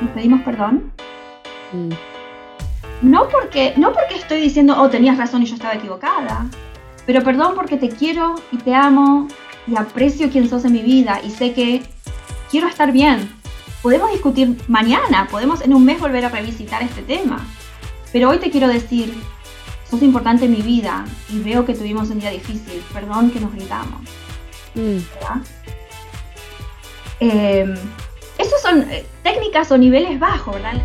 nos pedimos perdón. Mm. No, porque, no porque estoy diciendo, oh, tenías razón y yo estaba equivocada, pero perdón porque te quiero y te amo y aprecio quien sos en mi vida y sé que quiero estar bien. Podemos discutir mañana, podemos en un mes volver a revisitar este tema, pero hoy te quiero decir, sos importante en mi vida y veo que tuvimos un día difícil, perdón que nos gritamos. Mm. Eh, esos son eh, técnicas o niveles bajos, ¿verdad?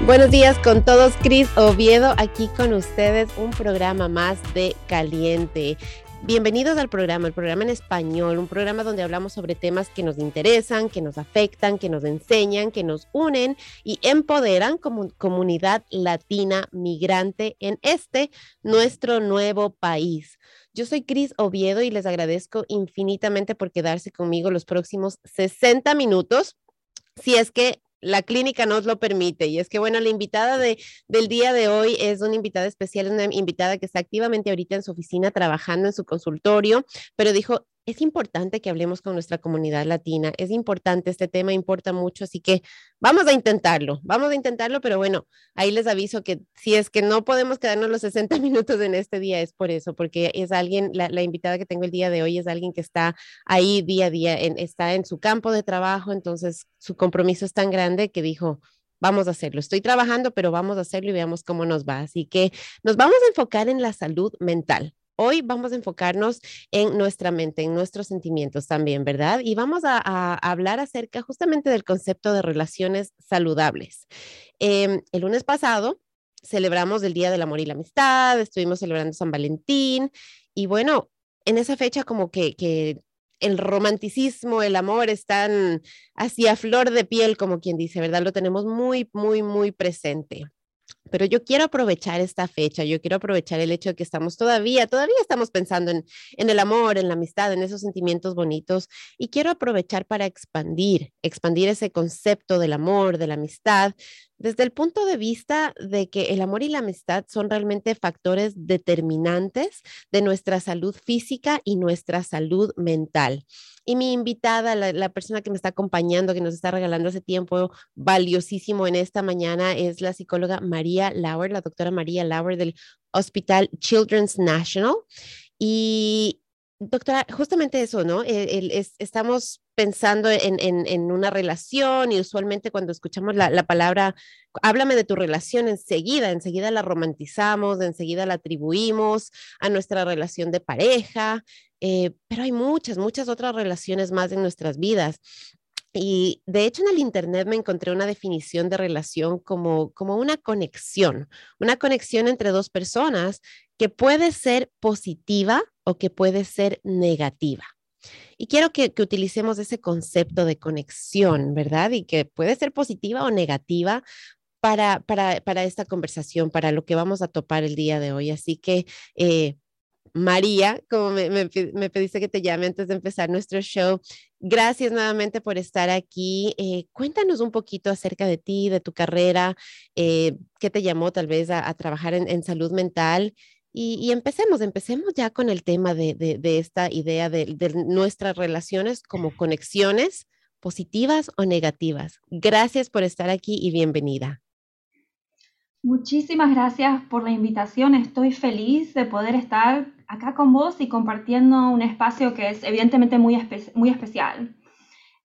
Buenos días con todos, Cris Oviedo, aquí con ustedes, un programa más de Caliente. Bienvenidos al programa, el programa en español, un programa donde hablamos sobre temas que nos interesan, que nos afectan, que nos enseñan, que nos unen y empoderan como comunidad latina migrante en este, nuestro nuevo país. Yo soy Cris Oviedo y les agradezco infinitamente por quedarse conmigo los próximos 60 minutos. Si es que la clínica nos lo permite. Y es que, bueno, la invitada de, del día de hoy es una invitada especial, una invitada que está activamente ahorita en su oficina trabajando en su consultorio, pero dijo, es importante que hablemos con nuestra comunidad latina, es importante, este tema importa mucho, así que vamos a intentarlo, vamos a intentarlo, pero bueno, ahí les aviso que si es que no podemos quedarnos los 60 minutos en este día, es por eso, porque es alguien, la, invitada que tengo el día de hoy es alguien que está ahí día a día, está en su campo de trabajo, entonces su compromiso es tan grande que dijo, vamos a hacerlo. Estoy trabajando, pero vamos a hacerlo y veamos cómo nos va. Así que nos vamos a enfocar en la salud mental. Hoy vamos a enfocarnos en nuestra mente, en nuestros sentimientos también, ¿verdad? Y vamos a, hablar acerca justamente del concepto de relaciones saludables. Em, el lunes pasado celebramos el Día del Amor y la Amistad, estuvimos celebrando San Valentín y bueno, en esa fecha como que, que el romanticismo, el amor están así a flor de piel, como quien dice, ¿verdad? Lo tenemos muy, muy, muy presente. Pero yo quiero aprovechar esta fecha, yo quiero aprovechar el hecho de que estamos todavía, todavía estamos pensando en, en, el amor, en la amistad, en esos sentimientos bonitos y quiero aprovechar para expandir, expandir ese concepto del amor, de la amistad, desde el punto de vista de que el amor y la amistad son realmente factores determinantes de nuestra salud física y nuestra salud mental. Y mi invitada, la, persona que me está acompañando, que nos está regalando ese tiempo valiosísimo en esta mañana, es la psicóloga María Lauer, la doctora María Lauer del Hospital Children's National. Y doctora, justamente eso, ¿no? estamos pensando en, una relación y usualmente cuando escuchamos la, palabra, háblame de tu relación enseguida, enseguida la romantizamos, enseguida la atribuimos a nuestra relación de pareja, eh, pero hay muchas, muchas otras relaciones más en nuestras vidas. Y de hecho en el Internet me encontré una definición de relación como, como una conexión, una conexión entre dos personas que puede ser positiva o que puede ser negativa. Y quiero que, utilicemos ese concepto de conexión, ¿verdad? Y que puede ser positiva o negativa para, para, esta conversación, para lo que vamos a topar el día de hoy. Así que, eh, María, como me, pediste que te llame antes de empezar nuestro show, gracias nuevamente por estar aquí. Eh, cuéntanos un poquito acerca de ti, de tu carrera, eh, qué te llamó tal vez a, trabajar en salud mental y, empecemos, empecemos ya con el tema de, esta idea de, nuestras relaciones como conexiones positivas o negativas. Gracias por estar aquí y bienvenida. Muchísimas gracias por la invitación. Estoy feliz de poder estar acá con vos y compartiendo un espacio que es evidentemente muy, muy especial.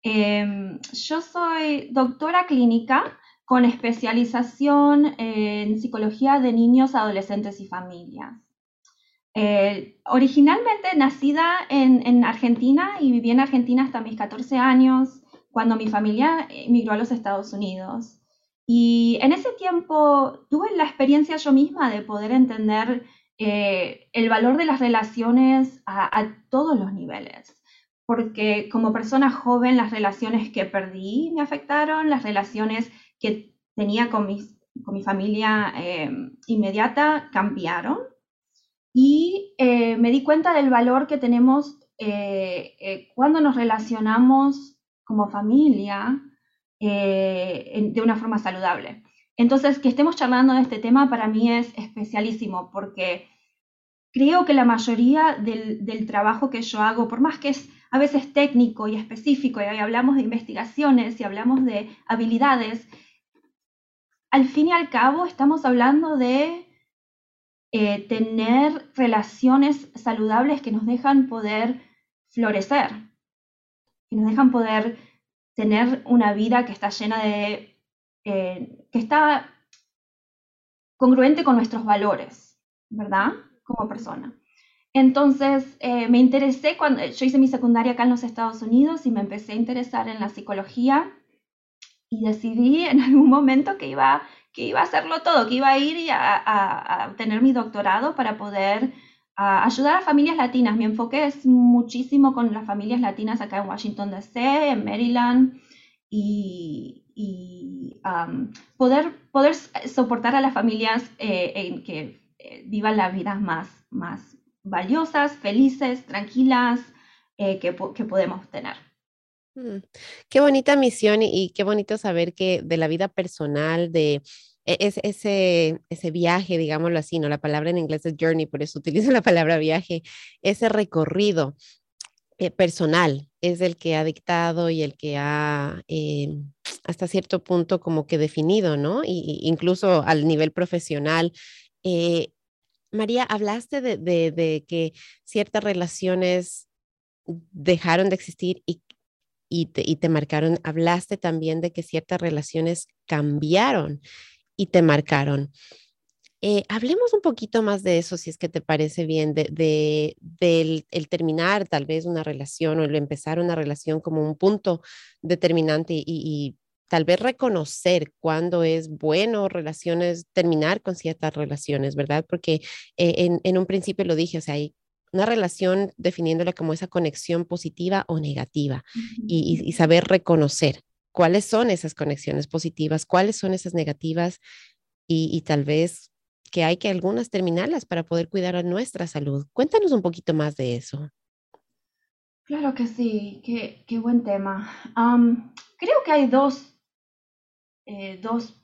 Em, yo soy doctora clínica con especialización en psicología de niños, adolescentes y familias. Eh, originalmente nacida en, Argentina y viví en Argentina hasta mis 14 años, cuando mi familia emigró a los Estados Unidos. Y en ese tiempo tuve la experiencia yo misma de poder entender eh, el valor de las relaciones a, todos los niveles. Porque como persona joven, las relaciones que perdí me afectaron, las relaciones que tenía con, con mi familia eh, inmediata cambiaron y eh, me di cuenta del valor que tenemos eh, eh, cuando nos relacionamos como familia de una forma saludable. Entonces, que estemos charlando de este tema para mí es especialísimo porque creo que la mayoría del, del, trabajo que yo hago, por más que es a veces técnico y específico, y hablamos de investigaciones y hablamos de habilidades, al fin y al cabo estamos hablando de eh, tener relaciones saludables que nos dejan poder florecer, que nos dejan poder tener una vida que está llena de, eh, que está congruente con nuestros valores, ¿verdad? Como persona. Entonces, eh, me interesé cuando yo hice mi secundaria acá en los Estados Unidos y me empecé a interesar en la psicología y decidí en algún momento que iba, que iba a hacerlo todo, que iba a ir a, a, tener mi doctorado para poder ayudar a familias latinas. Mi enfoque es muchísimo con las familias latinas acá en Washington DC, en Maryland y, poder, poder soportar a las familias eh, en que eh, vivan las vidas más, más valiosas, felices, tranquilas eh, que, podemos tener. Mm, qué bonita misión y, qué bonito saber que de la vida personal, de e, ese, ese viaje, digámoslo así, ¿no? La palabra en inglés es journey, por eso utilizo la palabra viaje, ese recorrido eh, personal es el que ha dictado y el que ha eh, hasta cierto punto como que definido, ¿no? Y, incluso al nivel profesional. María, hablaste de, que ciertas relaciones dejaron de existir y, te, marcaron. Hablaste también de que ciertas relaciones cambiaron y te marcaron. Eh, hablemos un poquito más de eso, si es que te parece bien, de, del el terminar tal vez una relación o el empezar una relación como un punto determinante y, tal vez reconocer cuándo es bueno relaciones, terminar con ciertas relaciones, ¿verdad? Porque eh, en, un principio lo dije, o sea, hay una relación definiéndola como esa conexión positiva o negativa y, saber reconocer cuáles son esas conexiones positivas, cuáles son esas negativas y, tal vez que hay que algunas terminarlas para poder cuidar a nuestra salud. Cuéntanos un poquito más de eso. Claro que sí, qué, qué buen tema. creo que hay dos eh, dos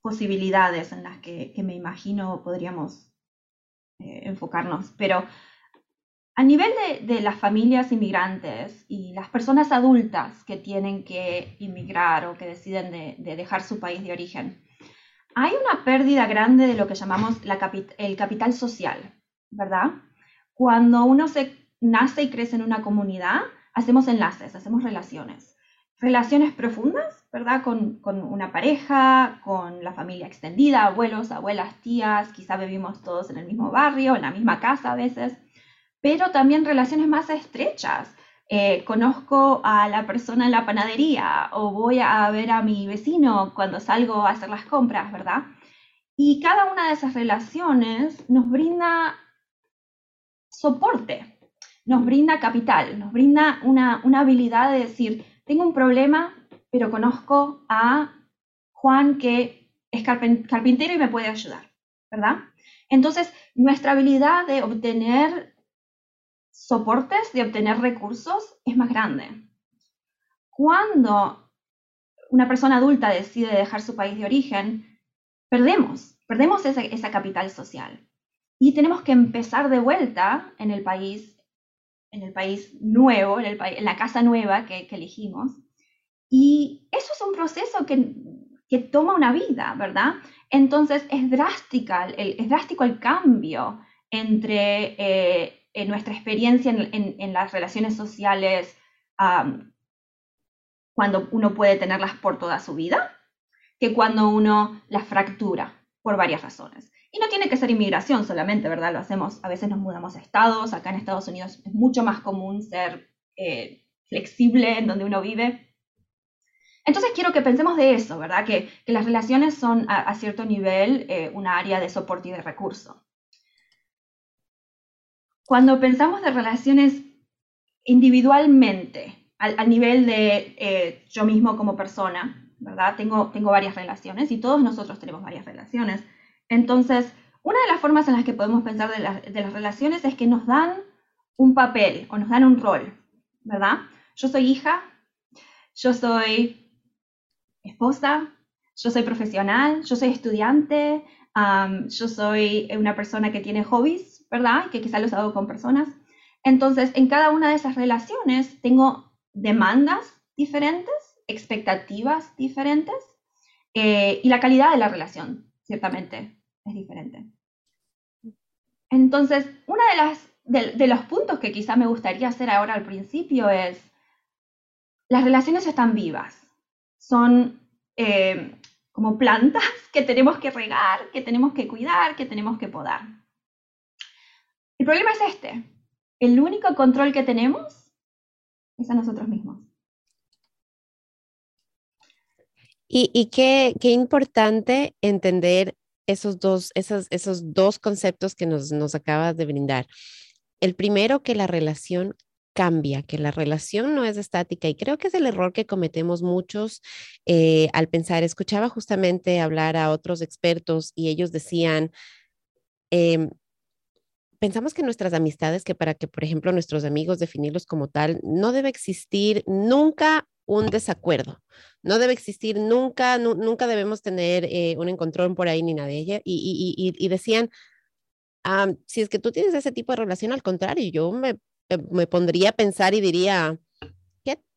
posibilidades en las que, me imagino podríamos eh, enfocarnos, pero a nivel de, las familias inmigrantes y las personas adultas que tienen que inmigrar o que deciden de, dejar su país de origen, hay una pérdida grande de lo que llamamos el capital social, ¿verdad? Cuando uno se nace y crece en una comunidad, hacemos enlaces, hacemos relaciones relaciones profundas, ¿verdad? Con, una pareja, con la familia extendida, abuelos, abuelas, tías, quizá vivimos todos en el mismo barrio, en la misma casa a veces, pero también relaciones más estrechas. Eh, conozco a la persona en la panadería o voy a ver a mi vecino cuando salgo a hacer las compras, ¿verdad? Y cada una de esas relaciones nos brinda soporte, nos brinda capital, nos brinda una, una habilidad de decir, tengo un problema, pero conozco a Juan que es carpintero y me puede ayudar, ¿verdad? Entonces, nuestra habilidad de obtener soportes, de obtener recursos, es más grande. Cuando una persona adulta decide dejar su país de origen, perdemos, perdemos esa, capital social. Y tenemos que empezar de vuelta en el país en el país nuevo, en, el en la casa nueva que, elegimos. Y eso es un proceso que, que, toma una vida, ¿verdad? Entonces es, drástica, el, es drástico el cambio entre eh, nuestra experiencia en, las relaciones sociales cuando uno puede tenerlas por toda su vida, que cuando uno las fractura por varias razones. Y no tiene que ser inmigración solamente, ¿verdad? Lo hacemos, a veces nos mudamos a estados, acá en Estados Unidos es mucho más común ser eh, flexible en donde uno vive. Entonces quiero que pensemos de eso, ¿verdad? Que, las relaciones son a, cierto nivel eh, una área de soporte y de recurso. Cuando pensamos de relaciones individualmente, al, nivel de eh, yo mismo como persona, ¿verdad? Tengo, tengo varias relaciones y todos nosotros tenemos varias relaciones. Entonces, una de las formas en las que podemos pensar de, las relaciones es que nos dan un papel o nos dan un rol, ¿verdad? Yo soy hija, yo soy esposa, yo soy profesional, yo soy estudiante, yo soy una persona que tiene hobbies, ¿verdad? Que quizá los hago con personas. Entonces, en cada una de esas relaciones tengo demandas diferentes, expectativas diferentes eh, y la calidad de la relación, ciertamente, es diferente. Entonces, uno de, las, de, los puntos que quizá me gustaría hacer ahora al principio es, las relaciones están vivas, son eh, como plantas que tenemos que regar, que tenemos que cuidar, que tenemos que podar. El problema es este, el único control que tenemos es a nosotros mismos. Y, qué, importante entender esos dos, esos dos conceptos que nos, nos acabas de brindar. El primero, que la relación cambia, que la relación no es estática y creo que es el error que cometemos muchos eh, al pensar. Escuchaba justamente hablar a otros expertos y ellos decían, em, pensamos que nuestras amistades, que para que, por ejemplo, nuestros amigos definirlos como tal, no debe existir nunca un desacuerdo. No debe existir nunca, nunca debemos tener eh, un encontrón por ahí ni nada de ella. Y, decían, si es que tú tienes ese tipo de relación, al contrario, yo me, me pondría a pensar y diría, ¿qué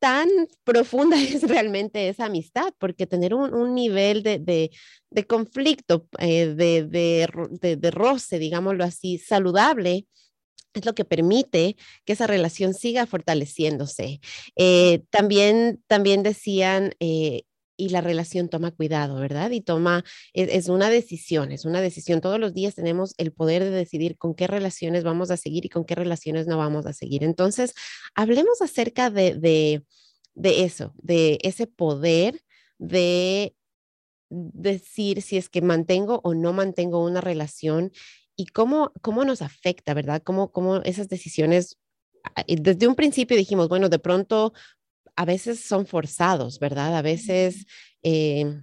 tan profunda es realmente esa amistad? Porque tener un, nivel de, de, conflicto, eh, de, de, roce, digámoslo así, saludable, es lo que permite que esa relación siga fortaleciéndose. Eh, también, también decían, eh, y la relación toma cuidado, ¿verdad? Y toma, es, una decisión, es una decisión. Todos los días tenemos el poder de decidir con qué relaciones vamos a seguir y con qué relaciones no vamos a seguir. Entonces, hablemos acerca de, de, de eso, de ese poder de decir si es que mantengo o no mantengo una relación y cómo, cómo nos afecta, ¿verdad? Cómo, cómo esas decisiones, desde un principio dijimos, bueno, de pronto a veces son forzados, ¿verdad? A veces, eh,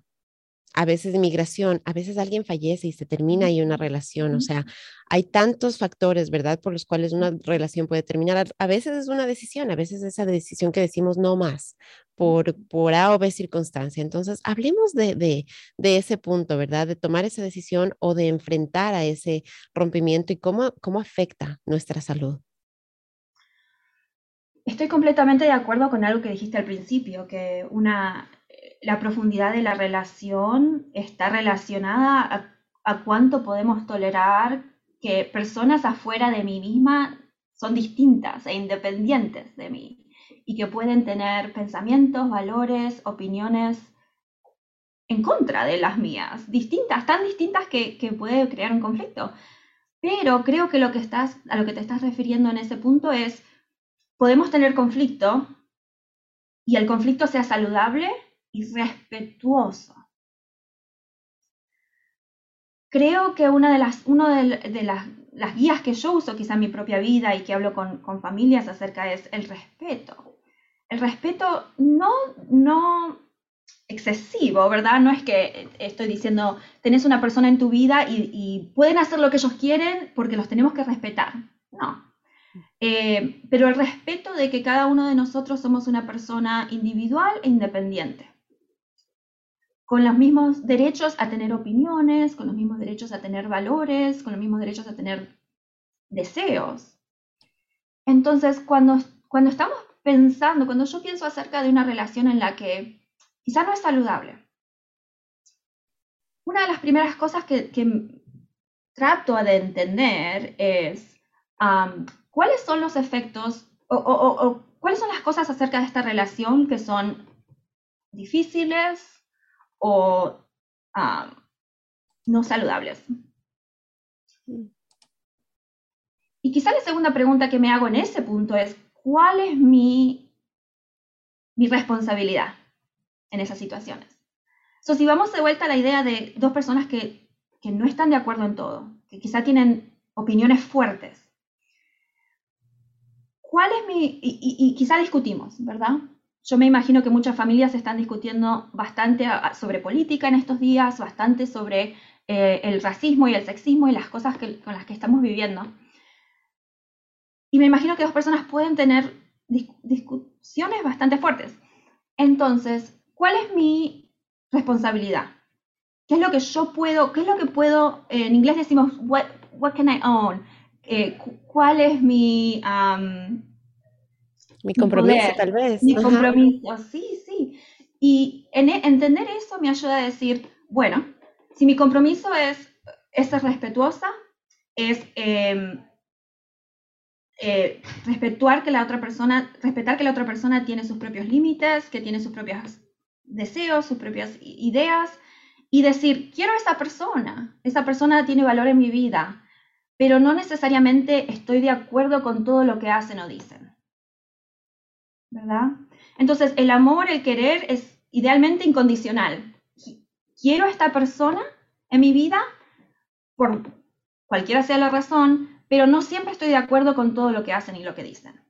a veces inmigración, a veces alguien fallece y se termina ahí una relación. O sea, hay tantos factores, ¿verdad? Por los cuales una relación puede terminar. A veces es una decisión, a veces es esa decisión que decimos no más por, por A o B circunstancia. Entonces, hablemos de, de, de, ese punto, ¿verdad? De tomar esa decisión o de enfrentar a ese rompimiento y cómo, cómo afecta nuestra salud. Estoy completamente de acuerdo con algo que dijiste al principio, que una, la profundidad de la relación está relacionada a, cuánto podemos tolerar que personas afuera de mí misma son distintas e independientes de mí y que pueden tener pensamientos, valores, opiniones en contra de las mías, distintas, tan distintas que, que puede crear un conflicto. Pero creo que lo que estás, a lo que te estás refiriendo en ese punto es podemos tener conflicto y el conflicto sea saludable y respetuoso. Creo que una de las, uno de, las, las, guías que yo uso quizá en mi propia vida y que hablo con, familias acerca es el respeto. El respeto no, no excesivo, ¿verdad? No es que estoy diciendo, tenés una persona en tu vida y pueden hacer lo que ellos quieren porque los tenemos que respetar. No, eh, pero el respeto de que cada uno de nosotros somos una persona individual e independiente, con los mismos derechos a tener opiniones, con los mismos derechos a tener valores, con los mismos derechos a tener deseos. Entonces, cuando, cuando estamos pensando, cuando yo pienso acerca de una relación en la que quizá no es saludable, una de las primeras cosas que, trato de entender es ¿cuáles son los efectos o, cuáles son las cosas acerca de esta relación que son difíciles o no saludables? Y quizá la segunda pregunta que me hago en ese punto es, ¿cuál es mi, mi responsabilidad en esas situaciones? So, si vamos de vuelta a la idea de dos personas que, que no están de acuerdo en todo, que quizá tienen opiniones fuertes, ¿cuál es mi, y, quizá discutimos, ¿verdad? Yo me imagino que muchas familias están discutiendo bastante sobre política en estos días, bastante sobre eh, el racismo y el sexismo y las cosas con las que estamos viviendo. Y me imagino que dos personas pueden tener discusiones bastante fuertes. Entonces, ¿cuál es mi responsabilidad? ¿Qué es lo que yo puedo, qué es lo que puedo, en inglés decimos, what, what can I own? Eh, cuál es mi... mi compromiso, tal vez. Mi compromiso, sí, sí. Y en, e, entender eso me ayuda a decir, bueno, si mi compromiso es, es ser respetuosa, es em, eh, respetar que la otra persona, respetar que la otra persona tiene sus propios límites, que tiene sus propios deseos, sus propias ideas, y decir, quiero a esa persona, esa persona tiene valor en mi vida, pero no necesariamente estoy de acuerdo con todo lo que hacen o dicen. ¿Verdad? Entonces, el amor, el querer es idealmente incondicional. Quiero a esta persona en mi vida por cualquiera sea la razón, pero no siempre estoy de acuerdo con todo lo que hacen y lo que dicen.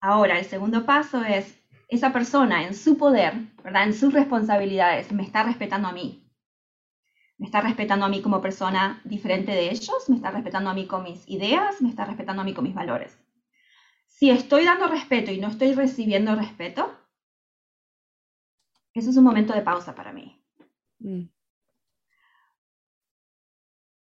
Ahora, el segundo paso es, esa persona en su poder, ¿verdad? En sus responsabilidades, me está respetando a mí. Me está respetando a mí como persona diferente de ellos, me está respetando a mí con mis ideas, me está respetando a mí con mis valores. Si estoy dando respeto y no estoy recibiendo respeto, eso es un momento de pausa para mí. Mm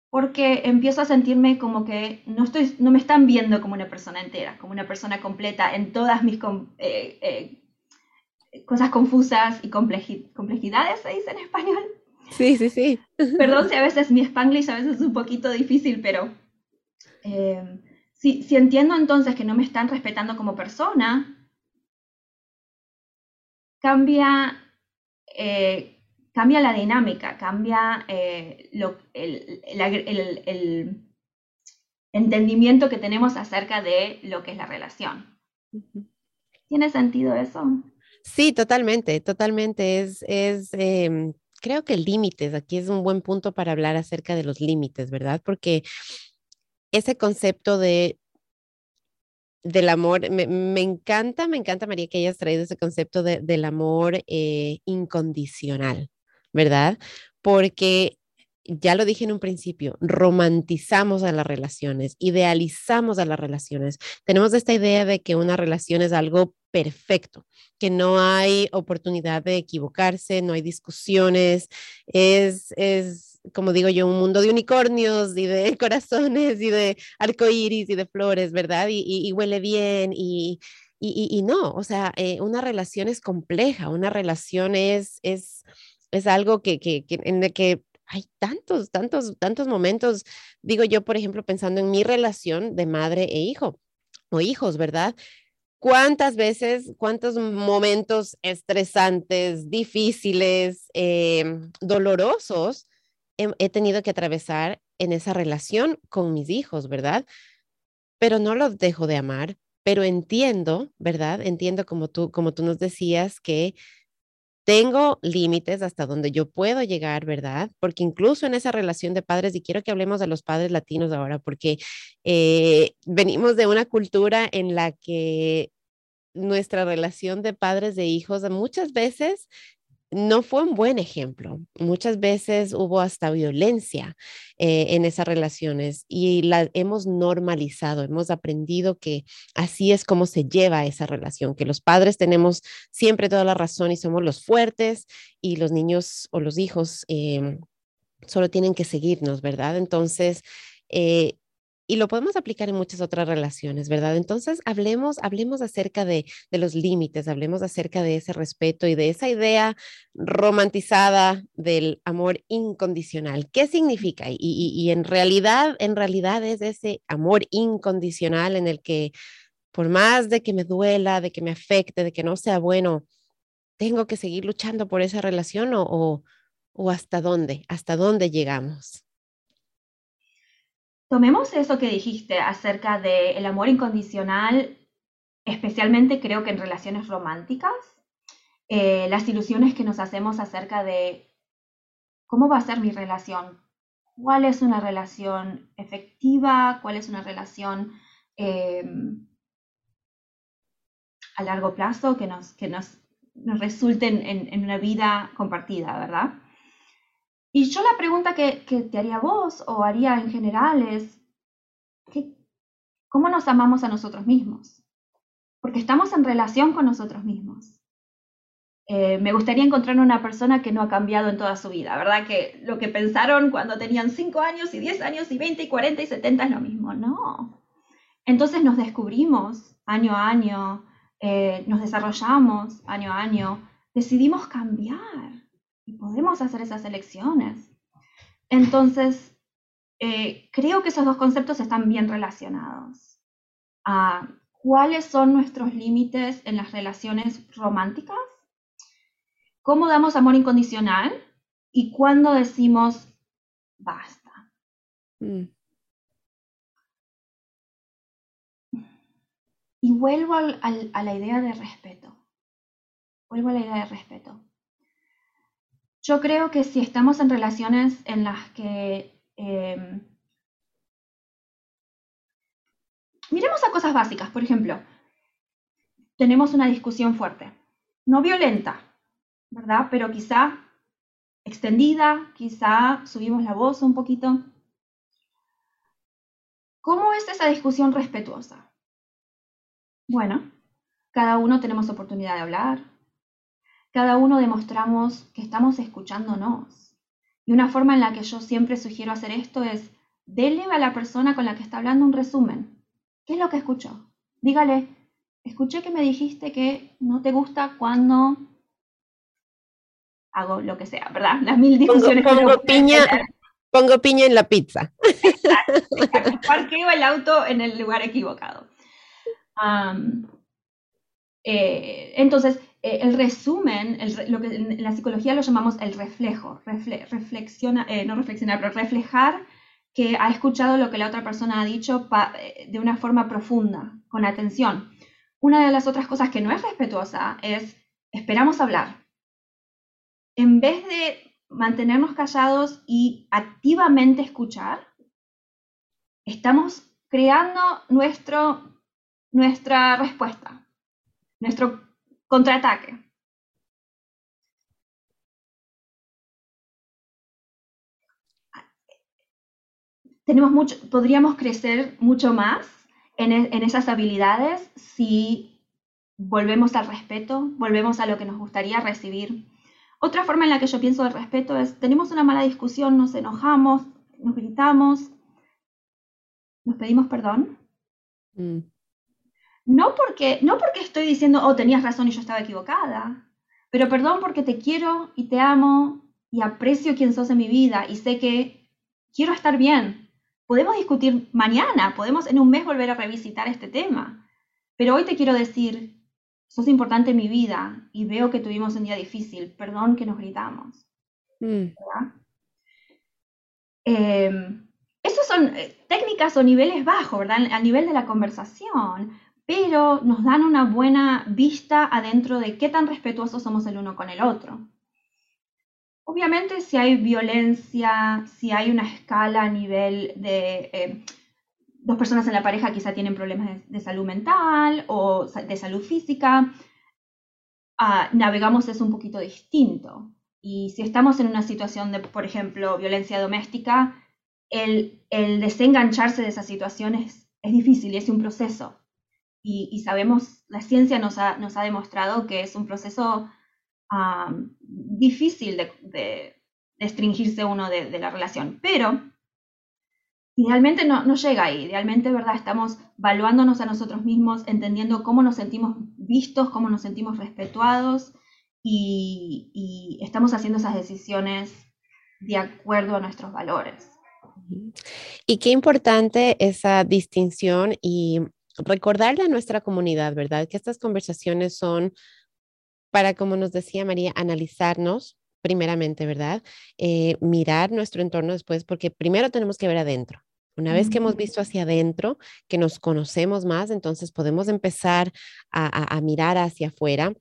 porque empiezo a sentirme como que no, estoy, no me están viendo como una persona entera, como una persona completa en todas mis eh, eh, cosas confusas y complejidades, se dice en español. Sí, sí, sí. Perdón si a veces mi spanglish a veces es un poquito difícil, pero eh, si, si entiendo entonces que no me están respetando como persona, cambia cambia la dinámica, cambia eh, el, entendimiento que tenemos acerca de lo que es la relación. ¿Tiene sentido eso? Sí, totalmente, totalmente. Es, es em, creo que límites, aquí es un buen punto para hablar acerca de los límites, ¿verdad? Porque ese concepto de del amor, me, encanta, me encanta, María, que hayas traído ese concepto del amor eh, incondicional, ¿verdad? Porque ya lo dije en un principio, romantizamos a las relaciones, idealizamos a las relaciones. Tenemos esta idea de que una relación es algo perfecto, que no hay oportunidad de equivocarse, no hay discusiones, es, es como digo yo, un mundo de unicornios y de corazones y de arcoíris y de flores, ¿verdad? Y, huele bien y, y, no, o sea, eh, una relación es compleja, una relación es, es es algo que, que, en el que hay tantos, tantos, tantos momentos, digo yo, por ejemplo, pensando en mi relación de madre e hijo o hijos, ¿verdad? ¿Cuántas veces, cuántos momentos estresantes, difíciles, em, dolorosos he, tenido que atravesar en esa relación con mis hijos, ¿verdad? Pero no los dejo de amar, pero entiendo, ¿verdad? Entiendo como tú, como tú nos decías que tengo límites hasta donde yo puedo llegar, ¿verdad? Porque incluso en esa relación de padres, y quiero que hablemos de los padres latinos ahora, porque eh, venimos de una cultura en la que nuestra relación de padres de hijos muchas veces no fue un buen ejemplo. Muchas veces hubo hasta violencia eh, en esas relaciones y la hemos normalizado, hemos aprendido que así es como se lleva esa relación, que los padres tenemos siempre toda la razón y somos los fuertes y los niños o los hijos em, solo tienen que seguirnos, ¿verdad? Entonces, eh, y lo podemos aplicar en muchas otras relaciones, ¿verdad? Entonces, hablemos, hablemos acerca de, los límites, hablemos acerca de ese respeto y de esa idea romantizada del amor incondicional. ¿Qué significa? Y, en realidad, en realidad es ese amor incondicional en el que por más de que me duela, de que me afecte, de que no sea bueno, tengo que seguir luchando por esa relación o, o hasta dónde, hasta dónde llegamos. Tomemos eso que dijiste acerca del amor incondicional, especialmente creo que en relaciones románticas, eh, las ilusiones que nos hacemos acerca de cómo va a ser mi relación, cuál es una relación efectiva, cuál es una relación em, a largo plazo que nos, que nos, nos resulte en una vida compartida, ¿verdad? Y yo la pregunta que, te haría vos o haría en general es, ¿cómo nos amamos a nosotros mismos? Porque estamos en relación con nosotros mismos. eh, me gustaría encontrar una persona que no ha cambiado en toda su vida, ¿verdad? Que lo que pensaron cuando tenían 5 años y 10 años y 20 y 40 y 70 es lo mismo. No. Entonces nos descubrimos año a año, eh, nos desarrollamos año a año, decidimos cambiar y podemos hacer esas elecciones. Entonces, eh, creo que esos dos conceptos están bien relacionados. Ah, ¿Cuáles son nuestros límites en las relaciones románticas? ¿Cómo damos amor incondicional? ¿Y cuándo decimos basta? Mm. Y vuelvo a la idea de respeto. Vuelvo a la idea de respeto. Yo creo que si estamos en relaciones en las que... Em, miremos a cosas básicas, por ejemplo, tenemos una discusión fuerte, no violenta, ¿verdad? Pero quizá extendida, quizá subimos la voz un poquito. ¿Cómo es esa discusión respetuosa? Bueno, cada uno tenemos oportunidad de hablar, cada uno demostramos que estamos escuchándonos. Y una forma en la que yo siempre sugiero hacer esto es, dele a la persona con la que está hablando un resumen. ¿Qué es lo que escuchó? Dígale, escuché que me dijiste que no te gusta cuando hago lo que sea, ¿verdad? Las mil discusiones. Pongo, piña, pongo piña en la pizza. Exacto, Parqueo el auto en el lugar equivocado. Eh, entonces, eh, el resumen, lo que en la psicología lo llamamos el reflejo, reflexiona, eh, no reflexionar, pero reflejar que ha escuchado lo que la otra persona ha dicho de una forma profunda, con atención. Una de las otras cosas que no es respetuosa es esperamos hablar en vez de mantenernos callados y activamente escuchar, estamos creando nuestro, nuestra respuesta, nuestro contraataque. Tenemos mucho, podríamos crecer mucho más en, en esas habilidades si volvemos al respeto, volvemos a lo que nos gustaría recibir otra forma en la que yo pienso del respeto es, tenemos una mala discusión, nos enojamos, nos gritamos, nos pedimos perdón. Mm. No, porque, no porque estoy diciendo, oh, tenías razón y yo estaba equivocada, pero perdón porque te quiero y te amo y aprecio quién sos en mi vida y sé que quiero estar bien. Podemos discutir mañana, podemos en un mes volver a revisitar este tema, pero hoy te quiero decir, sos importante en mi vida y veo que tuvimos un día difícil, perdón que nos gritamos. Mm. Em, esos son eh, técnicas o niveles bajos, ¿verdad? A nivel de la conversación, pero nos dan una buena vista adentro de qué tan respetuosos somos el uno con el otro. Obviamente si hay violencia, si hay una escala a nivel de... Eh, dos personas en la pareja quizá tienen problemas de, salud mental o de salud física, ah, navegamos es un poquito distinto. Y si estamos en una situación de, por ejemplo, violencia doméstica, el, desengancharse de esas situaciones es difícil y es un proceso. Y, sabemos, la ciencia nos ha, nos ha, demostrado que es un proceso ah, difícil de, de, restringirse uno de, de la relación. Pero idealmente no, no, llega ahí, idealmente, ¿verdad? Estamos valuándonos a nosotros mismos, entendiendo cómo nos sentimos vistos, cómo nos sentimos respetuados y, estamos haciendo esas decisiones de acuerdo a nuestros valores. Y qué importante esa distinción y recordarle a nuestra comunidad, ¿verdad? Que estas conversaciones son para, como nos decía María, analizarnos primeramente, ¿verdad? Eh, mirar nuestro entorno después, porque primero tenemos que ver adentro. Una vez que hemos visto hacia adentro, que nos conocemos más, entonces podemos empezar a, mirar hacia afuera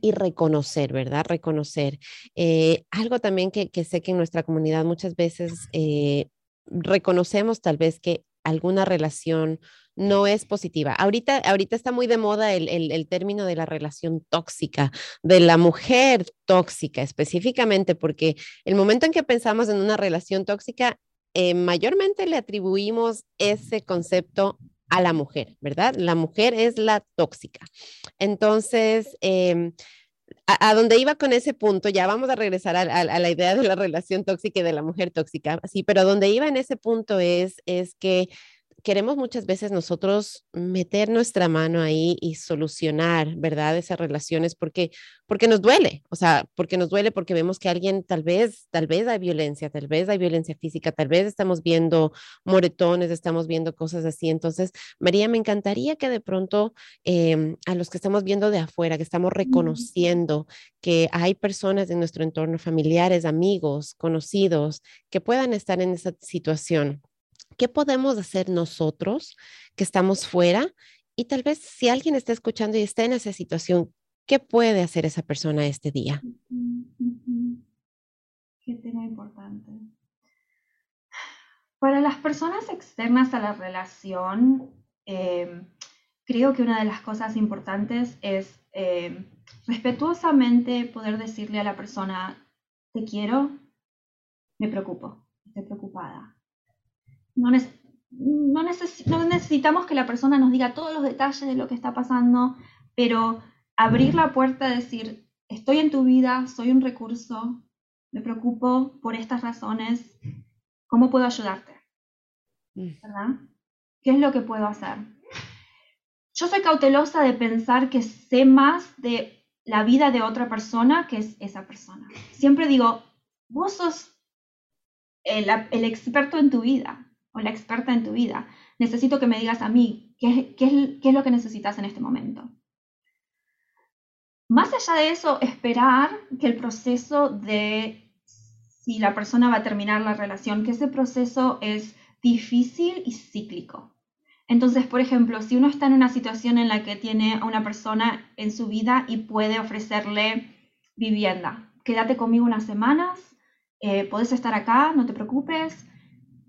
y reconocer, ¿verdad? Reconocer. Eh, algo también que, sé que en nuestra comunidad muchas veces eh, reconocemos tal vez que alguna relación no es positiva. Ahorita, ahorita está muy de moda el, el, término de la relación tóxica, de la mujer tóxica específicamente, porque el momento en que pensamos en una relación tóxica, eh, mayormente le atribuimos ese concepto a la mujer, ¿verdad? La mujer es la tóxica. Entonces, em, a, donde iba con ese punto, ya vamos a regresar a, a, la idea de la relación tóxica y de la mujer tóxica, sí, pero donde iba en ese punto es, es que queremos muchas veces nosotros meter nuestra mano ahí y solucionar, ¿verdad? Esas relaciones porque, porque nos duele, o sea, porque nos duele porque vemos que alguien tal vez, tal vez hay violencia, tal vez hay violencia física, tal vez estamos viendo moretones, estamos viendo cosas así. Entonces, María, me encantaría que de pronto em, a los que estamos viendo de afuera, que estamos reconociendo que hay personas en nuestro entorno, familiares, amigos, conocidos, que puedan estar en esa situación ¿Qué podemos hacer nosotros que estamos fuera? Y tal vez si alguien está escuchando y está en esa situación, ¿qué puede hacer esa persona este día? Qué tema importante. Para las personas externas a la relación, em, creo que una de las cosas importantes es em, respetuosamente poder decirle a la persona, te quiero, me preocupo, estoy preocupada, no, no, necesitamos que la persona nos diga todos los detalles de lo que está pasando, pero abrir la puerta, decir, estoy en tu vida, soy un recurso, me preocupo por estas razones, ¿cómo puedo ayudarte? Mm. ¿Verdad? ¿Qué es lo que puedo hacer? Yo soy cautelosa de pensar que sé más de la vida de otra persona que es esa persona. Siempre digo, vos sos el experto en tu vida o la experta en tu vida. Necesito que me digas a mí qué, es, lo que necesitas en este momento. Más allá de eso, esperar que el proceso de si la persona va a terminar la relación, que ese proceso es difícil y cíclico. Entonces, por ejemplo, si uno está en una situación en la que tiene a una persona en su vida y puede ofrecerle vivienda, quédate conmigo unas semanas, eh, puedes estar acá, no te preocupes,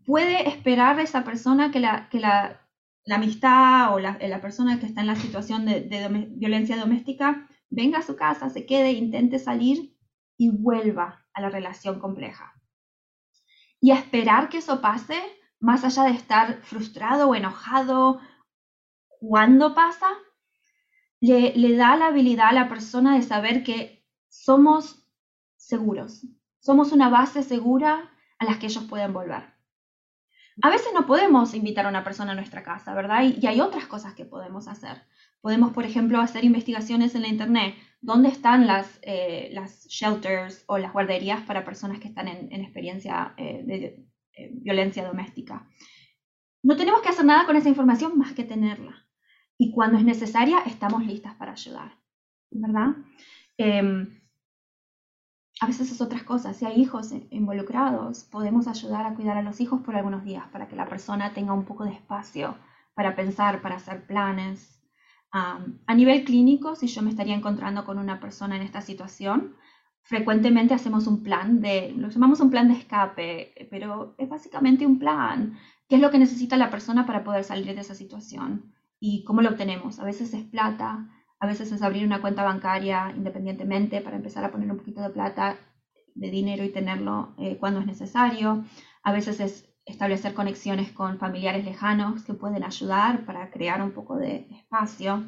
puede esperar esa persona que la, que la, amistad o la, persona que está en la situación de, violencia doméstica venga a su casa, se quede, intente salir y vuelva a la relación compleja. Y esperar que eso pase, más allá de estar frustrado o enojado, cuando pasa, le, le da la habilidad a la persona de saber que somos seguros, somos una base segura a la que ellos pueden volver. A veces no podemos invitar a una persona a nuestra casa, ¿verdad? Y, hay otras cosas que podemos hacer. Podemos, por ejemplo, hacer investigaciones en la Internet. ¿Dónde están las, eh, shelters o las guarderías para personas que están en, experiencia eh, de eh, violencia doméstica? No tenemos que hacer nada con esa información más que tenerla. Y cuando es necesaria, estamos listas para ayudar, ¿verdad? A veces es otras cosas. Si hay hijos involucrados, podemos ayudar a cuidar a los hijos por algunos días para que la persona tenga un poco de espacio para pensar, para hacer planes. a nivel clínico, si yo me estaría encontrando con una persona en esta situación, frecuentemente hacemos un plan de, lo llamamos un plan de escape, pero es básicamente un plan. ¿Qué es lo que necesita la persona para poder salir de esa situación? ¿Y cómo lo obtenemos? A veces es plata, a veces es abrir una cuenta bancaria independientemente para empezar a poner un poquito de plata, de dinero y tenerlo eh, cuando es necesario. A veces es establecer conexiones con familiares lejanos que pueden ayudar para crear un poco de espacio.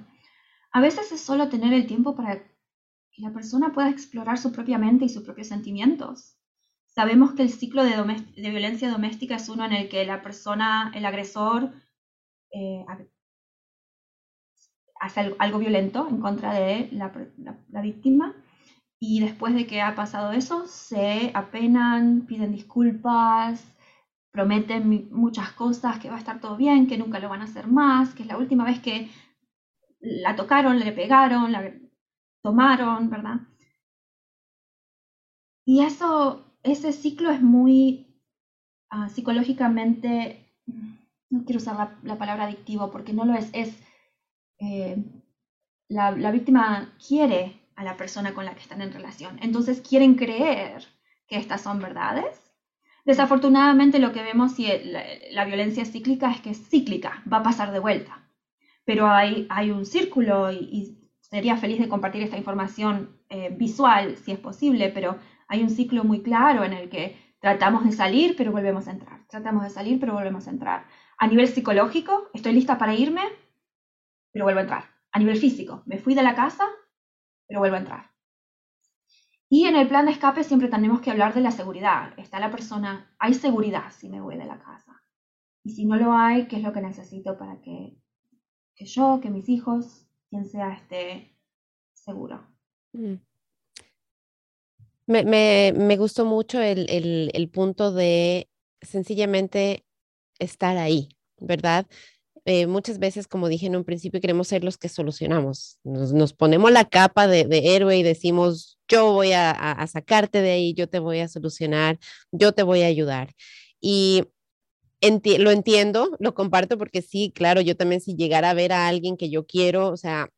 A veces es solo tener el tiempo para que la persona pueda explorar su propia mente y sus propios sentimientos. Sabemos que el ciclo de, violencia doméstica es uno en el que la persona, el agresor, eh, hace algo violento en contra de la, víctima y después de que ha pasado eso se apenan, piden disculpas, prometen muchas cosas, que va a estar todo bien, que nunca lo van a hacer más, que es la última vez que la tocaron, le pegaron, la tomaron, ¿verdad? Y eso, ese ciclo es muy ah, psicológicamente, no quiero usar la, la, palabra adictivo porque no lo es, es eh, la, víctima quiere a la persona con la que están en relación. Entonces quieren creer que estas son verdades. Desafortunadamente lo que vemos si la, violencia cíclica es que es cíclica, va a pasar de vuelta. Pero hay, hay un círculo y, sería feliz de compartir esta información eh, visual si es posible, pero hay un ciclo muy claro en el que tratamos de salir pero volvemos a entrar, tratamos de salir pero volvemos a entrar. A nivel psicológico, estoy lista para irme, pero vuelvo a entrar. A nivel físico, me fui de la casa, pero vuelvo a entrar. Y en el plan de escape siempre tenemos que hablar de la seguridad. Está la persona, hay seguridad si me voy de la casa. Y si no lo hay, ¿qué es lo que necesito para que, que yo, que mis hijos, quien sea, esté seguro? Mm. Me, me, me, gustó mucho el, el, el punto de sencillamente estar ahí, ¿verdad? Eh, muchas veces, como dije en un principio, queremos ser los que solucionamos. Nos, ponemos la capa de, héroe y decimos, yo voy a, sacarte de ahí, yo te voy a solucionar, yo te voy a ayudar. Y lo entiendo, lo comparto porque sí, claro, yo también si llegara a ver a alguien que yo quiero, o sea,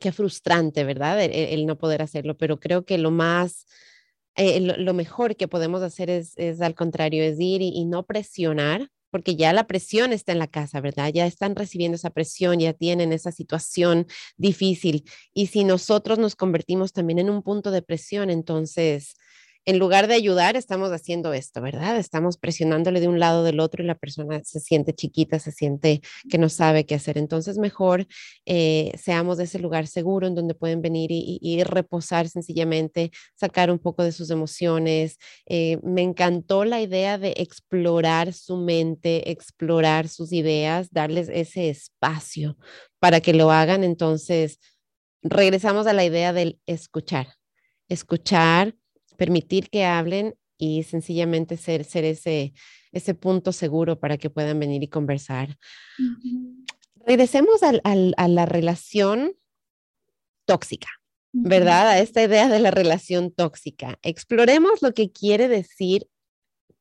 qué frustrante, ¿verdad? El, no poder hacerlo, pero creo que lo más... Eh, lo, mejor que podemos hacer es, al contrario, es ir y no presionar, porque ya la presión está en la casa, ¿verdad? Ya están recibiendo esa presión, ya tienen esa situación difícil. Y si nosotros nos convertimos también en un punto de presión, entonces en lugar de ayudar, estamos haciendo esto, ¿verdad? Estamos presionándole de un lado del otro y la persona se siente chiquita, se siente que no sabe qué hacer. Entonces, mejor eh, seamos de ese lugar seguro en donde pueden venir y, reposar sencillamente, sacar un poco de sus emociones. Eh, me encantó la idea de explorar su mente, explorar sus ideas, darles ese espacio para que lo hagan. Entonces, regresamos a la idea del escuchar. Escuchar permitir que hablen y sencillamente ser, ser ese, ese punto seguro para que puedan venir y conversar. Regresemos al, a la relación tóxica, ¿verdad? A esta idea de la relación tóxica. Exploremos lo que quiere decir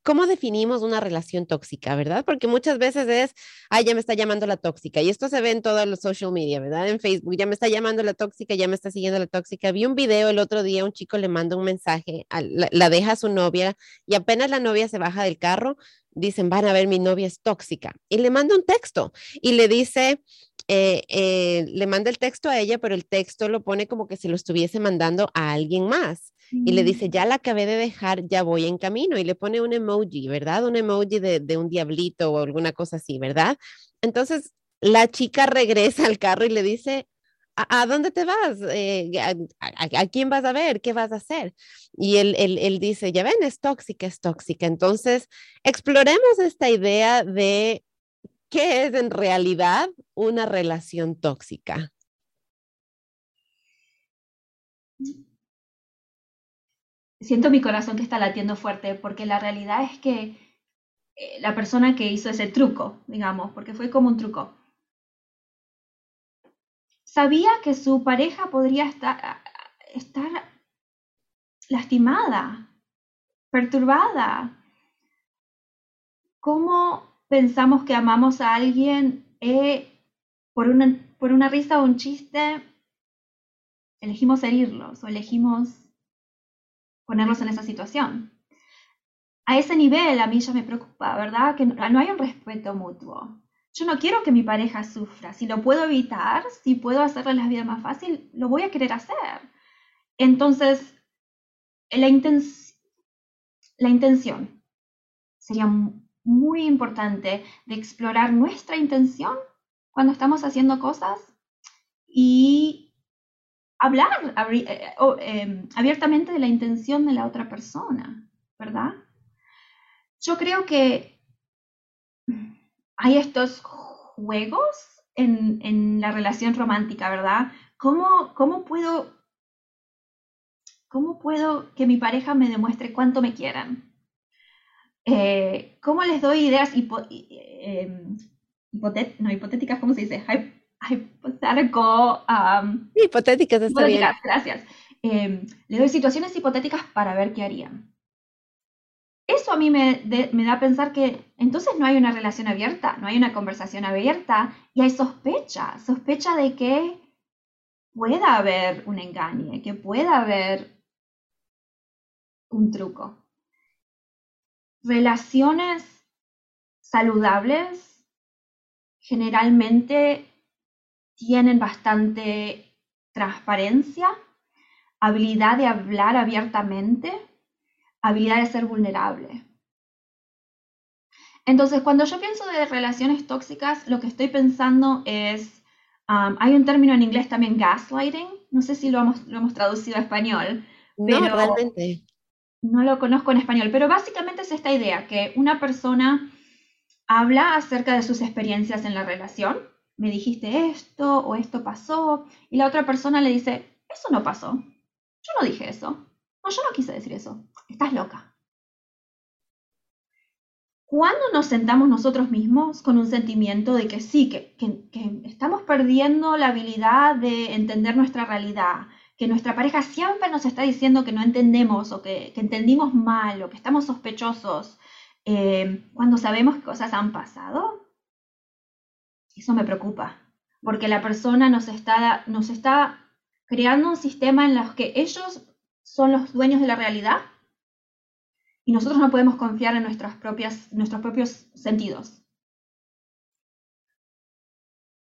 ¿cómo definimos una relación tóxica, verdad? Porque muchas veces es, ay, ya me está llamando la tóxica. Y esto se ve en todos los social media, ¿verdad? En Facebook, ya me está llamando la tóxica, ya me está siguiendo la tóxica. Vi un video el otro día, un chico le manda un mensaje, la, deja a su novia y apenas la novia se baja del carro, dicen, van a ver, mi novia es tóxica. Y le manda un texto y le dice, eh, eh, le manda el texto a ella, pero el texto lo pone como que se lo estuviese mandando a alguien más y le dice, ya la acabé de dejar, ya voy en camino y le pone un emoji, ¿verdad? Un emoji de, un diablito o alguna cosa así, ¿verdad? Entonces la chica regresa al carro y le dice, ¿a, dónde te vas? Eh, a, quién vas a ver? ¿Qué vas a hacer? Y él, él dice, ya ven, es tóxica, es tóxica. Entonces, exploremos esta idea de qué es en realidad una relación tóxica. Siento mi corazón que está latiendo fuerte porque la realidad es que eh, la persona que hizo ese truco, digamos, porque fue como un truco, sabía que su pareja podría estar, lastimada, perturbada. ¿Cómo pensamos que amamos a alguien eh, por, una, por una risa o un chiste? Elegimos herirlos o elegimos ponerlos en esa situación. A ese nivel a mí ya me preocupa, ¿verdad? Que no hay un respeto mutuo. Yo no quiero que mi pareja sufra. Si lo puedo evitar, si puedo hacerle la vida más fácil, lo voy a querer hacer. Entonces, la, la intención sería muy importante de explorar nuestra intención cuando estamos haciendo cosas y hablar eh, em, abiertamente de la intención de la otra persona, ¿verdad? Yo creo que hay estos juegos en, la relación romántica, ¿verdad? ¿Cómo, puedo ¿Cómo puedo que mi pareja me demuestre cuánto me quieran? Eh, ¿Cómo les doy ideas em, no, hipotéticas, ¿cómo se dice? Hipotético. Um, hipotéticas, hipotéticas, gracias. Em, le doy situaciones hipotéticas para ver qué harían. Eso a mí me, me, da a pensar que entonces no hay una relación abierta, no hay una conversación abierta y hay sospecha, sospecha de que pueda haber un engaño, que pueda haber un truco. Relaciones saludables generalmente tienen bastante transparencia, habilidad de hablar abiertamente, habilidad de ser vulnerable. Entonces, cuando yo pienso de relaciones tóxicas, lo que estoy pensando es, um, hay un término en inglés también, gaslighting, no sé si lo hemos, lo hemos traducido a español, No, realmente. No lo conozco en español, pero básicamente es esta idea, que una persona habla acerca de sus experiencias en la relación. Me dijiste esto o esto pasó, y la otra persona le dice, eso no pasó. Yo no dije eso. No, yo no quise decir eso. Estás loca. ¿Cuándo nos sentamos nosotros mismos con un sentimiento de que sí, que, estamos perdiendo la habilidad de entender nuestra realidad, que nuestra pareja siempre nos está diciendo que no entendemos o que, entendimos mal o que estamos sospechosos, eh, cuando sabemos que cosas han pasado? Eso me preocupa, porque la persona nos está, creando un sistema en el que ellos son los dueños de la realidad y nosotros no podemos confiar en nuestros propios sentidos.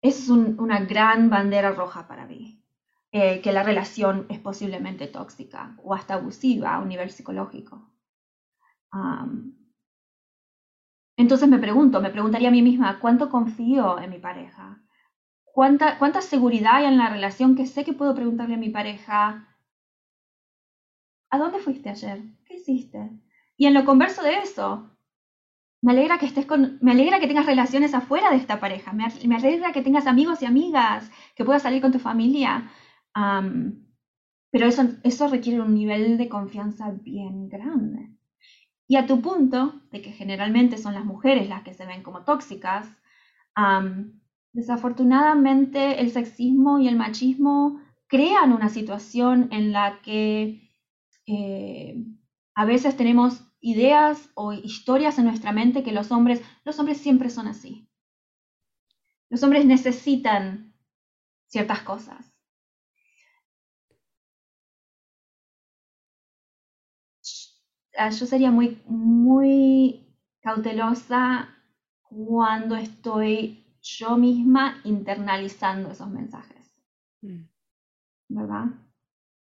Es una gran bandera roja para mí, eh, que la relación es posiblemente tóxica o hasta abusiva a un nivel psicológico. Entonces me pregunto, me preguntaría a mí misma, ¿cuánto confío en mi pareja? ¿Cuánta, ¿Cuánta seguridad hay en la relación que sé que puedo preguntarle a mi pareja, ¿a dónde fuiste ayer? ¿Qué hiciste? Y en lo converso de eso, me alegra que estés con, me alegra que tengas relaciones afuera de esta pareja, me, alegra que tengas amigos y amigas, que puedas salir con tu familia. pero eso, eso requiere un nivel de confianza bien grande. Y a tu punto, de que generalmente son las mujeres las que se ven como tóxicas, desafortunadamente el sexismo y el machismo crean una situación en la que eh, a veces tenemos ideas o historias en nuestra mente que los hombres, los hombres siempre son así. Los hombres necesitan ciertas cosas. Yo sería muy, muy cautelosa cuando estoy yo misma internalizando esos mensajes. Mm. ¿Verdad?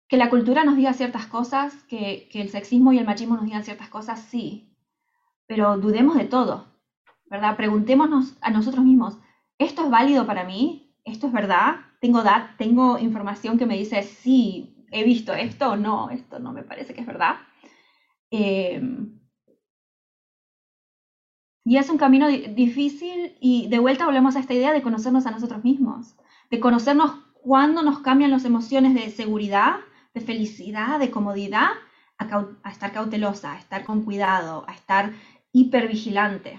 que la cultura nos diga ciertas cosas, que, el sexismo y el machismo nos digan ciertas cosas, sí, pero dudemos de todo, ¿verdad? Preguntémonos a nosotros mismos, ¿esto es válido para mí? ¿Esto es verdad? ¿Tengo, tengo información que me dice, sí, he visto esto o no, esto no me parece que es verdad? Em, y es un camino difícil y de vuelta volvemos a esta idea de conocernos a nosotros mismos, de conocernos cuándo nos cambian las emociones de seguridad de felicidad, de comodidad, a, estar cautelosa, a estar con cuidado, a estar hipervigilante.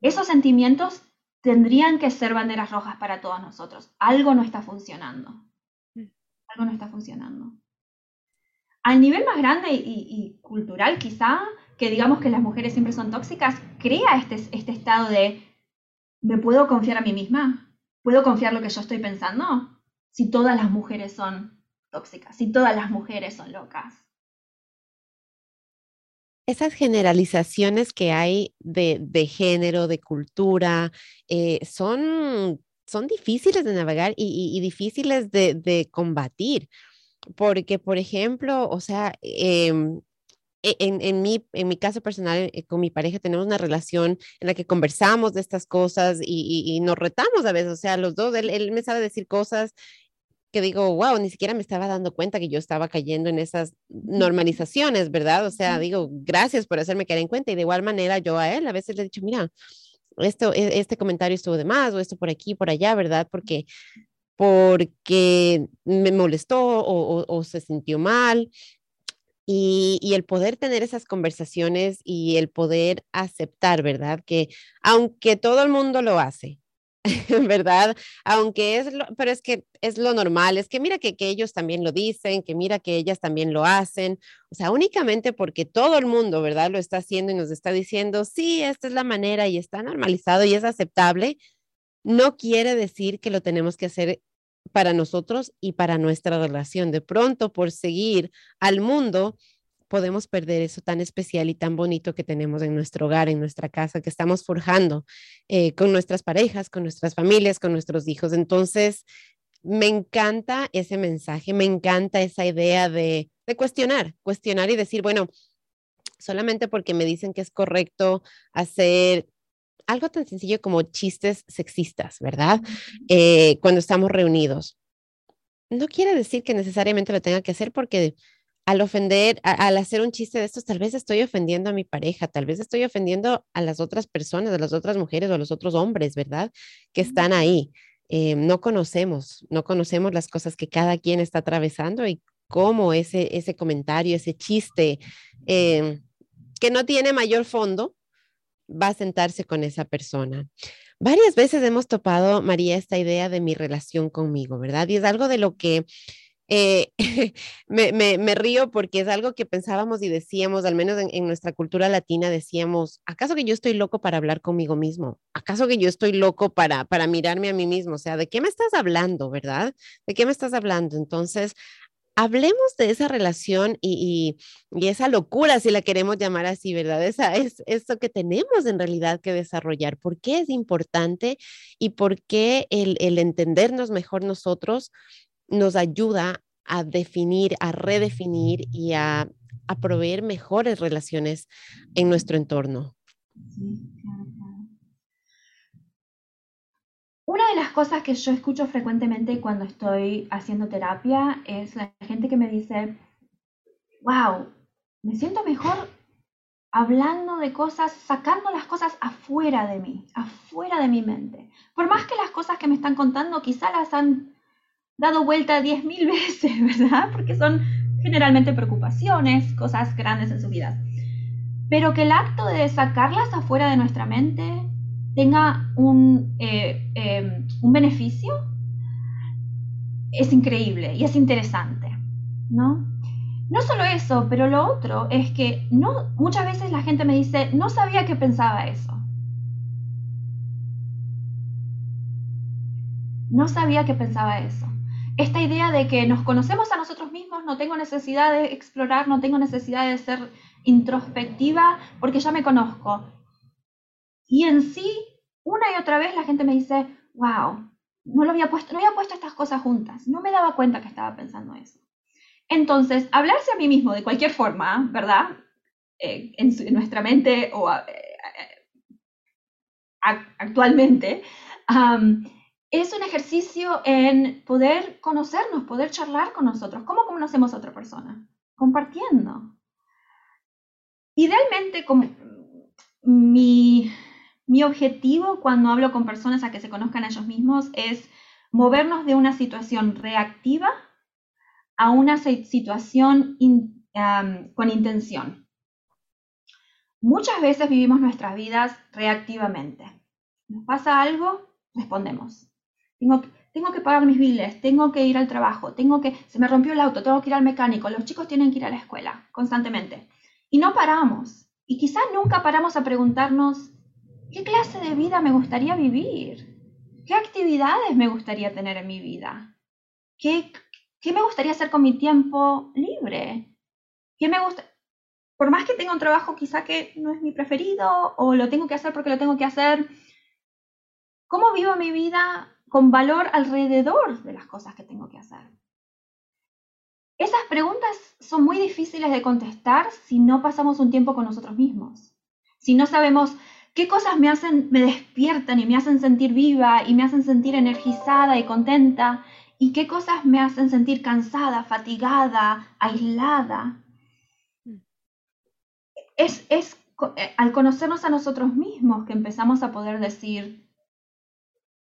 Esos sentimientos tendrían que ser banderas rojas para todos nosotros. Algo no está funcionando. Mm. Algo no está funcionando. Al nivel más grande y, cultural, quizá, que digamos que las mujeres siempre son tóxicas, crea este, este estado de, ¿me puedo confiar a mí misma? ¿Puedo confiar lo que yo estoy pensando? Si todas las mujeres son tóxicas y todas las mujeres son locas. Esas generalizaciones que hay de, género, de cultura, eh, son difíciles de navegar y, difíciles de, combatir. Porque, por ejemplo, o sea, em, e, en, mi, en mi caso personal, eh, con mi pareja tenemos una relación en la que conversamos de estas cosas y, nos retamos a veces, o sea, los dos, él, él, me sabe decir cosas que digo, wow, ni siquiera me estaba dando cuenta que yo estaba cayendo en esas normalizaciones, ¿verdad? O sea, digo, gracias por hacerme caer en cuenta. Y de igual manera yo a él a veces le he dicho, mira, esto, e, este comentario estuvo de más o esto por aquí, por allá, ¿verdad? Porque, porque me molestó o, o, se sintió mal. Y, y, el poder tener esas conversaciones y el poder aceptar, ¿verdad? Que aunque todo el mundo lo hace, ¿verdad? Aunque es, lo, pero es que es lo normal, es que mira que, que, ellos también lo dicen, que mira que ellas también lo hacen, o sea, únicamente porque todo el mundo, ¿verdad? Lo está haciendo y nos está diciendo, sí, esta es la manera y está normalizado y es aceptable, no quiere decir que lo tenemos que hacer para nosotros y para nuestra relación. De pronto, por seguir al mundo, podemos perder eso tan especial y tan bonito que tenemos en nuestro hogar, en nuestra casa, que estamos forjando eh, con nuestras parejas, con nuestras familias, con nuestros hijos. Entonces, me encanta ese mensaje, me encanta esa idea de, de cuestionar, cuestionar y decir, bueno, solamente porque me dicen que es correcto hacer algo tan sencillo como chistes sexistas, ¿verdad? Eh, cuando estamos reunidos. No quiere decir que necesariamente lo tenga que hacer porque al ofender, al hacer un chiste de estos, tal vez estoy ofendiendo a mi pareja, tal vez estoy ofendiendo a las otras personas, a las otras mujeres o a los otros hombres, ¿verdad? Que están ahí. Eh, no conocemos, no conocemos las cosas que cada quien está atravesando y cómo ese, ese comentario, ese chiste eh, que no tiene mayor fondo, va a sentarse con esa persona. Varias veces hemos topado, María, esta idea de mi relación conmigo, ¿verdad? Y es algo de lo que eh, me, río porque es algo que pensábamos y decíamos, al menos en, nuestra cultura latina, decíamos, ¿acaso que yo estoy loco para hablar conmigo mismo? ¿Acaso que yo estoy loco para, para mirarme a mí mismo? O sea, ¿de qué me estás hablando, verdad? ¿De qué me estás hablando? Entonces, hablemos de esa relación y, esa locura, si la queremos llamar así, ¿verdad? Esa es eso que tenemos en realidad que desarrollar. ¿Por qué es importante y por qué el, el entendernos mejor nosotros nos ayuda a definir, a redefinir y a, proveer mejores relaciones en nuestro entorno. Una de las cosas que yo escucho frecuentemente cuando estoy haciendo terapia es la gente que me dice, wow, me siento mejor hablando de cosas, sacando las cosas afuera de mí, afuera de mi mente. Por más que las cosas que me están contando quizá las han dado vuelta diez mil veces, ¿verdad? Porque son generalmente preocupaciones, cosas grandes en su vida. Pero que el acto de sacarlas afuera de nuestra mente tenga un, eh, em, un beneficio es increíble y es interesante, ¿no? No solo eso, pero lo otro es que no, muchas veces la gente me dice, no sabía que pensaba eso. No sabía que pensaba eso esta idea de que nos conocemos a nosotros mismos, no tengo necesidad de explorar, no tengo necesidad de ser introspectiva porque ya me conozco. Y en sí, una y otra vez la gente me dice, wow, no lo había puesto, no había puesto estas cosas juntas, no me daba cuenta que estaba pensando eso. Entonces, hablarse a mí mismo de cualquier forma, ¿verdad? Eh, en, nuestra mente o eh, actualmente, es un ejercicio en poder conocernos, poder charlar con nosotros. ¿Cómo conocemos a otra persona? Compartiendo. Idealmente, mi, mi objetivo cuando hablo con personas a que se conozcan a ellos mismos es movernos de una situación reactiva a una situación con intención. Muchas veces vivimos nuestras vidas reactivamente. Nos pasa algo, respondemos. Tengo, que pagar mis biles, tengo que ir al trabajo, tengo que, se me rompió el auto, tengo que ir al mecánico, los chicos tienen que ir a la escuela constantemente. Y no paramos. Y quizás nunca paramos a preguntarnos, ¿qué clase de vida me gustaría vivir? ¿Qué actividades me gustaría tener en mi vida? ¿Qué, qué me gustaría hacer con mi tiempo libre? ¿Qué me gusta? Por más que tenga un trabajo quizá que no es mi preferido o lo tengo que hacer porque lo tengo que hacer, ¿cómo vivo mi vida con valor alrededor de las cosas que tengo que hacer. Esas preguntas son muy difíciles de contestar si no pasamos un tiempo con nosotros mismos. Si no sabemos qué cosas me hacen, me despiertan y me hacen sentir viva y me hacen sentir energizada y contenta y qué cosas me hacen sentir cansada, fatigada, aislada. Es, es eh, al conocernos a nosotros mismos que empezamos a poder decir,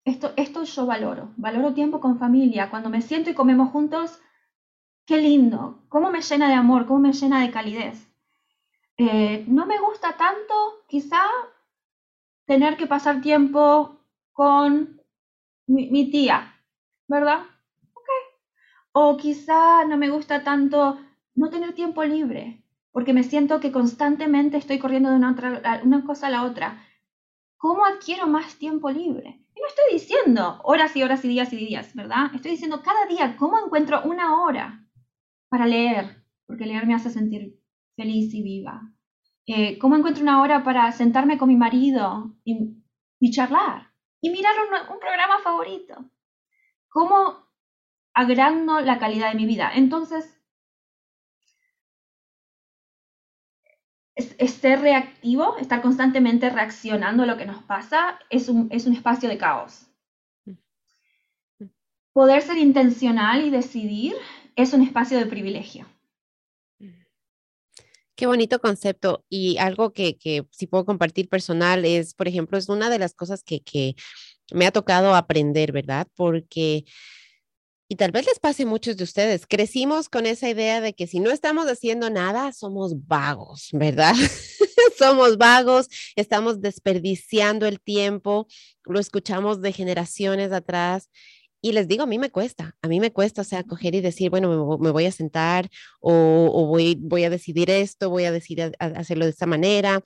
esto, esto yo valoro, valoro tiempo con familia, cuando me siento y comemos juntos, qué lindo, cómo me llena de amor, cómo me llena de calidez. Eh, no me gusta tanto quizá tener que pasar tiempo con mi, tía, ¿verdad? Ok. O quizá no me gusta tanto no tener tiempo libre, porque me siento que constantemente estoy corriendo de una, una cosa a la otra. ¿Cómo adquiero más tiempo libre? Y no estoy diciendo horas y horas y días y días, ¿verdad? Estoy diciendo cada día cómo encuentro una hora para leer, porque leer me hace sentir feliz y viva. Eh, ¿Cómo encuentro una hora para sentarme con mi marido y, charlar? Y mirar un, programa favorito. ¿Cómo agrando la calidad de mi vida? Entonces, es, ser reactivo, estar constantemente reaccionando a lo que nos pasa, es un, es un espacio de caos. Poder ser intencional y decidir es un espacio de privilegio. Qué bonito concepto y algo que, que si puedo compartir personal es, por ejemplo, es una de las cosas que, que me ha tocado aprender, ¿verdad? Porque, y tal vez les pase a muchos de ustedes, crecimos con esa idea de que si no estamos haciendo nada, somos vagos, ¿verdad? somos vagos, estamos desperdiciando el tiempo, lo escuchamos de generaciones atrás y les digo, a mí me cuesta, a mí me cuesta, o sea, coger y decir, bueno, me, voy a sentar o, voy, voy, a decidir esto, voy a decidir hacerlo de esta manera,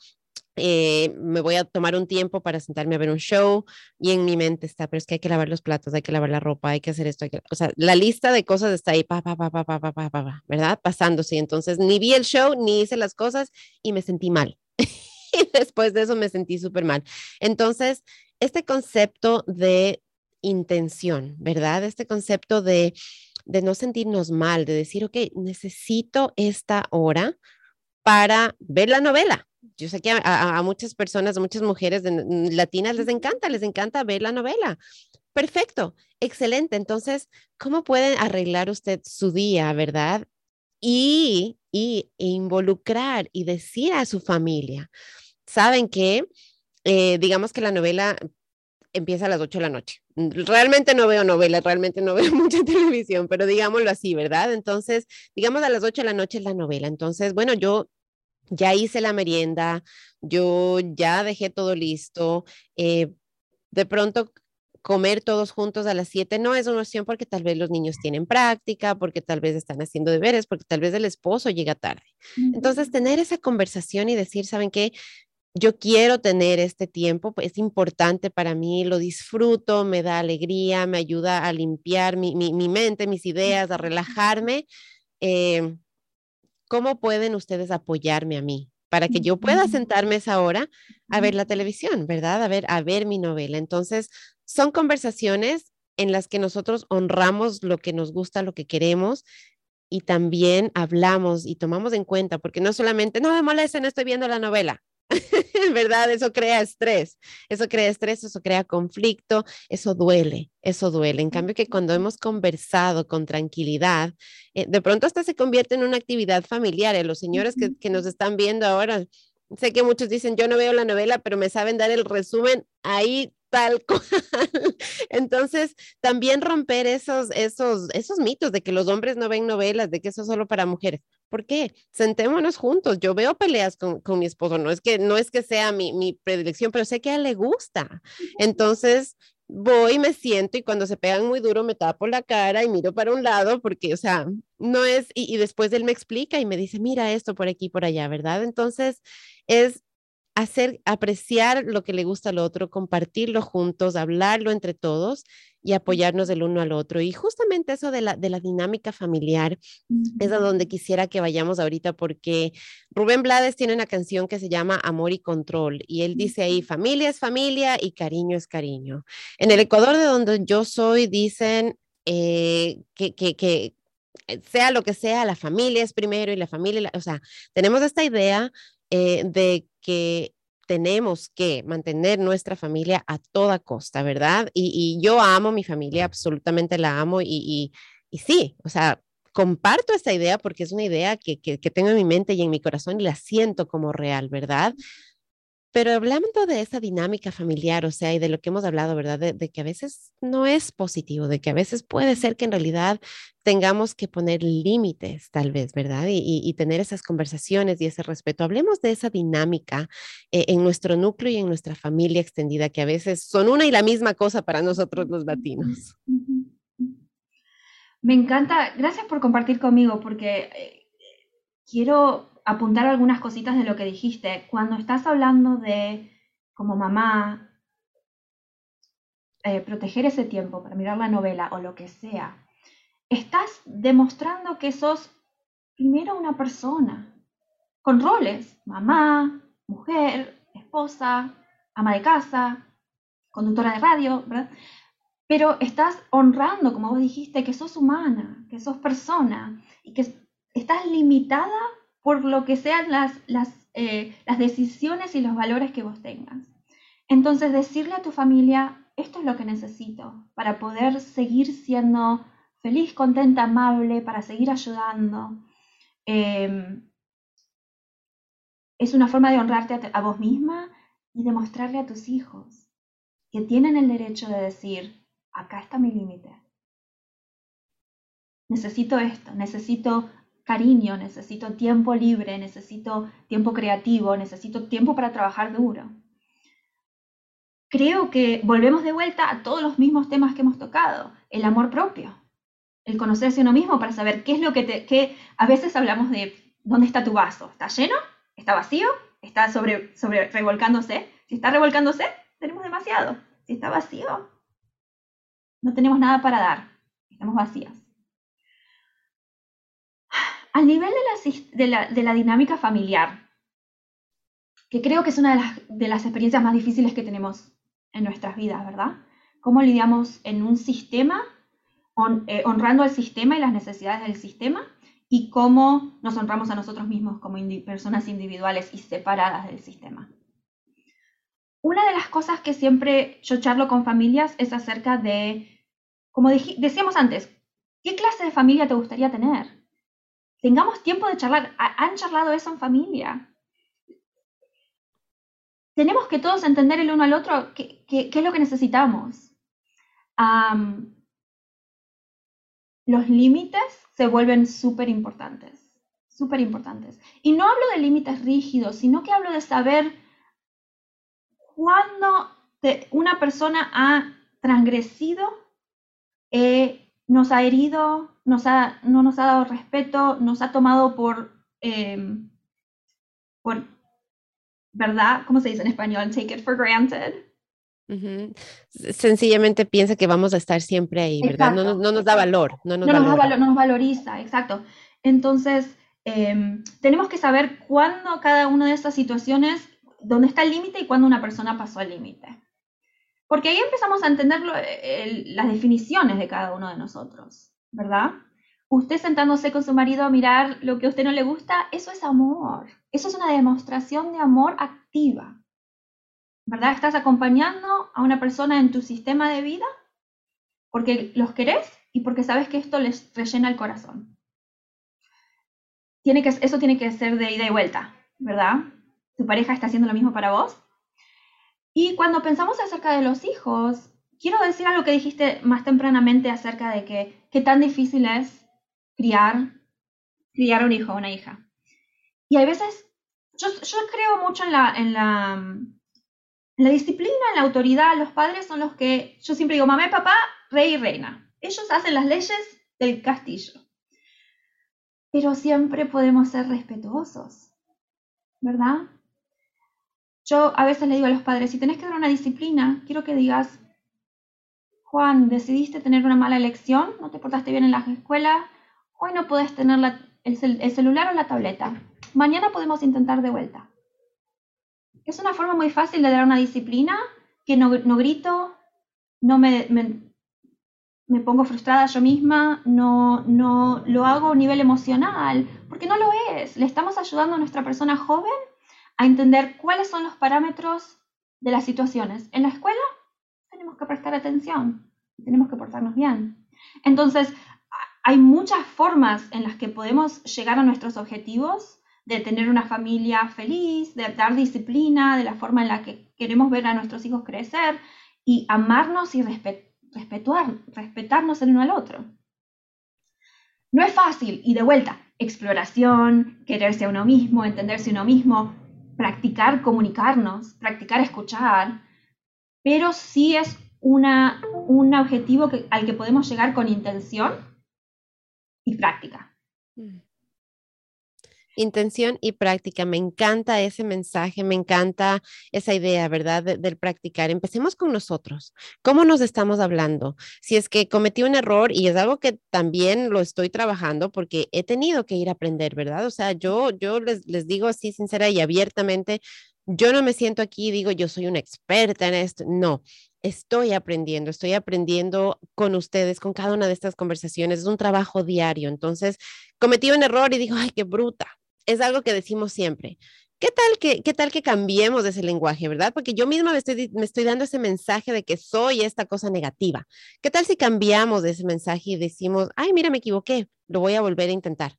eh, me voy a tomar un tiempo para sentarme a ver un show y en mi mente está, pero es que hay que lavar los platos, hay que lavar la ropa, hay que hacer esto, o sea, la lista de cosas está ahí, pa, pa, pa, pa, pa, pa, pa, pa, ¿verdad? Pasándose. Entonces, ni vi el show, ni hice las cosas y me sentí mal. y después de eso me sentí súper mal. Entonces, este concepto de intención, ¿verdad? Este concepto de, de no sentirnos mal, de decir, ok, necesito esta hora para ver la novela. Yo sé que a, muchas personas, a muchas mujeres latinas les encanta, les encanta ver la novela. Perfecto, excelente. Entonces, ¿cómo pueden arreglar usted su día, verdad? Y, y involucrar y decir a su familia, saben que, eh, digamos que la novela empieza a las 8 de la noche. Realmente no veo novelas, realmente no veo mucha televisión, pero digámoslo así, ¿verdad? Entonces, digamos a las 8 de la noche es la novela. Entonces, bueno, yo ya hice la merienda, yo ya dejé todo listo. Eh, de pronto comer todos juntos a las 7 no es una opción porque tal vez los niños tienen práctica, porque tal vez están haciendo deberes, porque tal vez el esposo llega tarde. Entonces, tener esa conversación y decir, ¿saben qué? Yo quiero tener este tiempo, pues, es importante para mí, lo disfruto, me da alegría, me ayuda a limpiar mi, mente, mis ideas, a relajarme. Em, ¿Cómo pueden ustedes apoyarme a mí para que yo pueda sentarme esa hora a ver la televisión, verdad? A ver, a ver mi novela. Entonces, son conversaciones en las que nosotros honramos lo que nos gusta, lo que queremos y también hablamos y tomamos en cuenta, porque no solamente, no me molesta, no estoy viendo la novela. ¿verdad? Eso crea estrés, eso crea estrés, eso crea conflicto, eso duele, eso duele. En cambio que cuando hemos conversado con tranquilidad, eh, de pronto hasta se convierte en una actividad familiar. Eh, los señores que, que nos están viendo ahora, sé que muchos dicen, yo no veo la novela, pero me saben dar el resumen ahí tal cual. Entonces, también romper esos, esos, esos mitos de que los hombres no ven novelas, de que eso es solo para mujeres. ¿Por qué? Sentémonos juntos. Yo veo peleas con, con mi esposo. No es que, no es que sea mi, mi predilección, pero sé que a él le gusta. Entonces, voy, me siento y cuando se pegan muy duro me tapo la cara y miro para un lado porque, o sea, no es, y, y después él me explica y me dice, mira esto por aquí, por allá, ¿verdad? Entonces, es hacer, apreciar lo que le gusta al otro, compartirlo juntos, hablarlo entre todos y apoyarnos del uno al otro. Y justamente eso de la, de la dinámica familiar es a donde quisiera que vayamos ahorita porque Rubén Blades tiene una canción que se llama Amor y Control y él dice ahí, familia es familia y cariño es cariño. En el Ecuador de donde yo soy dicen eh, que, que, que eh, sea lo que sea, la familia es primero y la familia, o sea, tenemos esta idea eh, de que tenemos que mantener nuestra familia a toda costa, ¿verdad? Y, yo amo mi familia, absolutamente la amo y, y, sí, o sea, comparto esta idea porque es una idea que, que, que, tengo en mi mente y en mi corazón y la siento como real, ¿verdad? Pero hablando de esa dinámica familiar, o sea, y de lo que hemos hablado, ¿verdad? De, que a veces no es positivo, de que a veces puede ser que en realidad tengamos que poner límites, tal vez, ¿verdad? Y, tener esas conversaciones y ese respeto. Hablemos de esa dinámica eh, en nuestro núcleo y en nuestra familia extendida, que a veces son una y la misma cosa para nosotros los latinos. Me encanta, gracias por compartir conmigo, porque eh, quiero apuntar algunas cositas de lo que dijiste. Cuando estás hablando de, como mamá, eh, proteger ese tiempo para mirar la novela o lo que sea, estás demostrando que sos primero una persona con roles, mamá, mujer, esposa, ama de casa, conductora de radio. Pero estás honrando, como vos dijiste, que sos humana, que sos persona y que estás limitada por lo que sean las, las, eh, las decisiones y los valores que vos tengas. Entonces, decirle a tu familia, esto es lo que necesito para poder seguir siendo feliz, contenta, amable, para seguir ayudando. Em, es una forma de honrarte a, a vos misma y demostrarle a tus hijos que tienen el derecho de decir, acá está mi límite. Necesito esto, necesito cariño, necesito tiempo libre, necesito tiempo creativo, necesito tiempo para trabajar duro. Creo que volvemos de vuelta a todos los mismos temas que hemos tocado, el amor propio, el conocerse uno mismo para saber qué es lo que te, que a veces hablamos de dónde está tu vaso, ¿está lleno? ¿Está vacío? ¿Está sobre, sobre revolcándose? Si está revolcándose, tenemos demasiado. Si está vacío, no tenemos nada para dar, estamos vacías. Al nivel de la, dinámica familiar, que creo que es una de las, de las experiencias más difíciles que tenemos en nuestras vidas, ¿verdad? Cómo lidiamos en un sistema, eh, honrando al sistema y las necesidades del sistema, y cómo nos honramos a nosotros mismos como personas individuales y separadas del sistema. Una de las cosas que siempre yo charlo con familias es acerca de, como decíamos antes, ¿qué clase de familia te gustaría tener? Tengamos tiempo de charlar. ¿Han charlado eso en familia? Tenemos que todos entender el uno al otro qué, es lo que necesitamos. los límites se vuelven súper importantes, súper importantes. Y no hablo de límites rígidos, sino que hablo de saber cuándo una persona ha transgresido, eh, nos ha herido, nos ha, no nos ha dado respeto, nos ha tomado por, eh, por, ¿verdad? ¿Cómo se dice en español? Take it for granted. Sencillamente piensa que vamos a estar siempre ahí, ¿verdad? No, nos da valor, no nos, nos valoriza, exacto. Entonces, em, tenemos que saber cuándo cada una de estas situaciones, dónde está el límite y cuándo una persona pasó el límite. Porque ahí empezamos a entender las definiciones de cada uno de nosotros. ¿verdad? Usted sentándose con su marido a mirar lo que a usted no le gusta, eso es amor. Eso es una demostración de amor activa. ¿Verdad? Estás acompañando a una persona en tu sistema de vida porque los querés y porque sabes que esto les rellena el corazón. Tiene que, eso tiene que ser de ida y vuelta, ¿verdad? Tu pareja está haciendo lo mismo para vos. Y cuando pensamos acerca de los hijos, quiero decir algo que dijiste más tempranamente acerca de que tan difícil es criar, criar un hijo o una hija. Y hay veces, yo, creo mucho en la, en la disciplina, en la autoridad. Los padres son los que, yo siempre digo, mamá y papá, rey y reina. Ellos hacen las leyes del castillo. Pero siempre podemos ser respetuosos, ¿verdad? Yo a veces le digo a los padres, si tenés que dar una disciplina, quiero que digas, Juan, decidiste tener una mala elección, no te portaste bien en la escuela, hoy no puedes tener el, celular o la tableta. Mañana podemos intentar de vuelta. Es una forma muy fácil de dar una disciplina que no, grito, no me, pongo frustrada yo misma, no lo hago a nivel emocional, porque no lo es. Le estamos ayudando a nuestra persona joven a entender cuáles son los parámetros de las situaciones. En la escuela tenemos que prestar atención, tenemos que portarnos bien. Entonces, hay muchas formas en las que podemos llegar a nuestros objetivos de tener una familia feliz, de dar disciplina, de la forma en la que queremos ver a nuestros hijos crecer y amarnos y respetar, respetarnos el uno al otro. No es fácil y de vuelta, exploración, quererse a uno mismo, entenderse a uno mismo, practicar comunicarnos, practicar escuchar, pero sí es una, un objetivo al que podemos llegar con intención y práctica. Mm. Intención y práctica. Me encanta ese mensaje, me encanta esa idea, ¿verdad? del practicar. Empecemos con nosotros. ¿Cómo nos estamos hablando? Si es que cometí un error y es algo que también lo estoy trabajando porque he tenido que ir a aprender, ¿verdad? O sea, yo, yo les, les digo así sincera y abiertamente, yo no me siento aquí y digo, yo soy una experta en esto. No, estoy aprendiendo, estoy aprendiendo con ustedes, con cada una de estas conversaciones. Es un trabajo diario. Entonces, cometí un error y digo, ay, qué bruta. Es algo que decimos siempre. ¿Qué tal que, qué tal que cambiemos ese lenguaje, verdad? Porque yo misma me estoy, me estoy dando ese mensaje de que soy esta cosa negativa. ¿Qué tal si cambiamos ese mensaje y decimos, ay, mira, me equivoqué, lo voy a volver a intentar?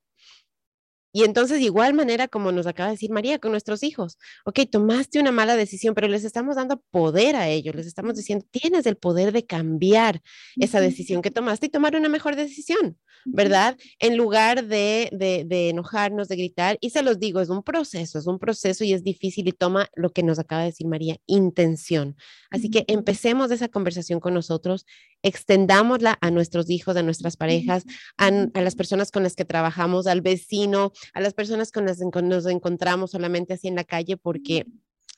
Y entonces, de igual manera, como nos acaba de decir María, con nuestros hijos, ok, tomaste una mala decisión, pero les estamos dando poder a ellos, les estamos diciendo, tienes el poder de cambiar esa decisión que tomaste y tomar una mejor decisión, ¿verdad? En lugar de, de, de enojarnos, de gritar, y se los digo, es un proceso, es un proceso y es difícil y toma lo que nos acaba de decir María, intención. Así que empecemos esa conversación con nosotros, extendámosla a nuestros hijos, a nuestras parejas, a, a las personas con las que trabajamos, al vecino, a las personas con las que nos encontramos solamente así en la calle, porque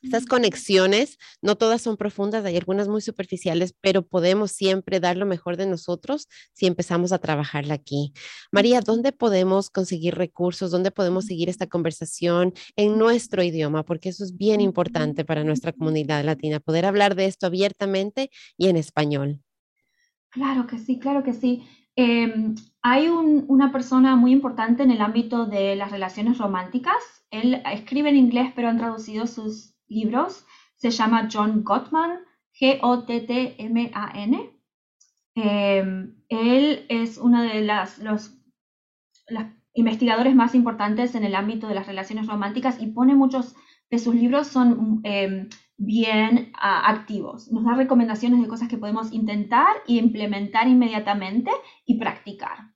estas conexiones, no todas son profundas, hay algunas muy superficiales, pero podemos siempre dar lo mejor de nosotros si empezamos a trabajarla aquí. María, ¿dónde podemos conseguir recursos? ¿Dónde podemos seguir esta conversación en nuestro idioma? Porque eso es bien importante para nuestra comunidad latina, poder hablar de esto abiertamente y en español. Claro que sí, claro que sí. Em, hay una persona muy importante en el ámbito de las relaciones románticas. Él escribe en inglés, pero han traducido sus libros. Se llama John Gottman, G-O-T-T-M-A-N. Em, él es uno de los investigadores más importantes en el ámbito de las relaciones románticas y pone muchos de sus libros son em, bien ah, activos. Nos da recomendaciones de cosas que podemos intentar e implementar inmediatamente y practicar.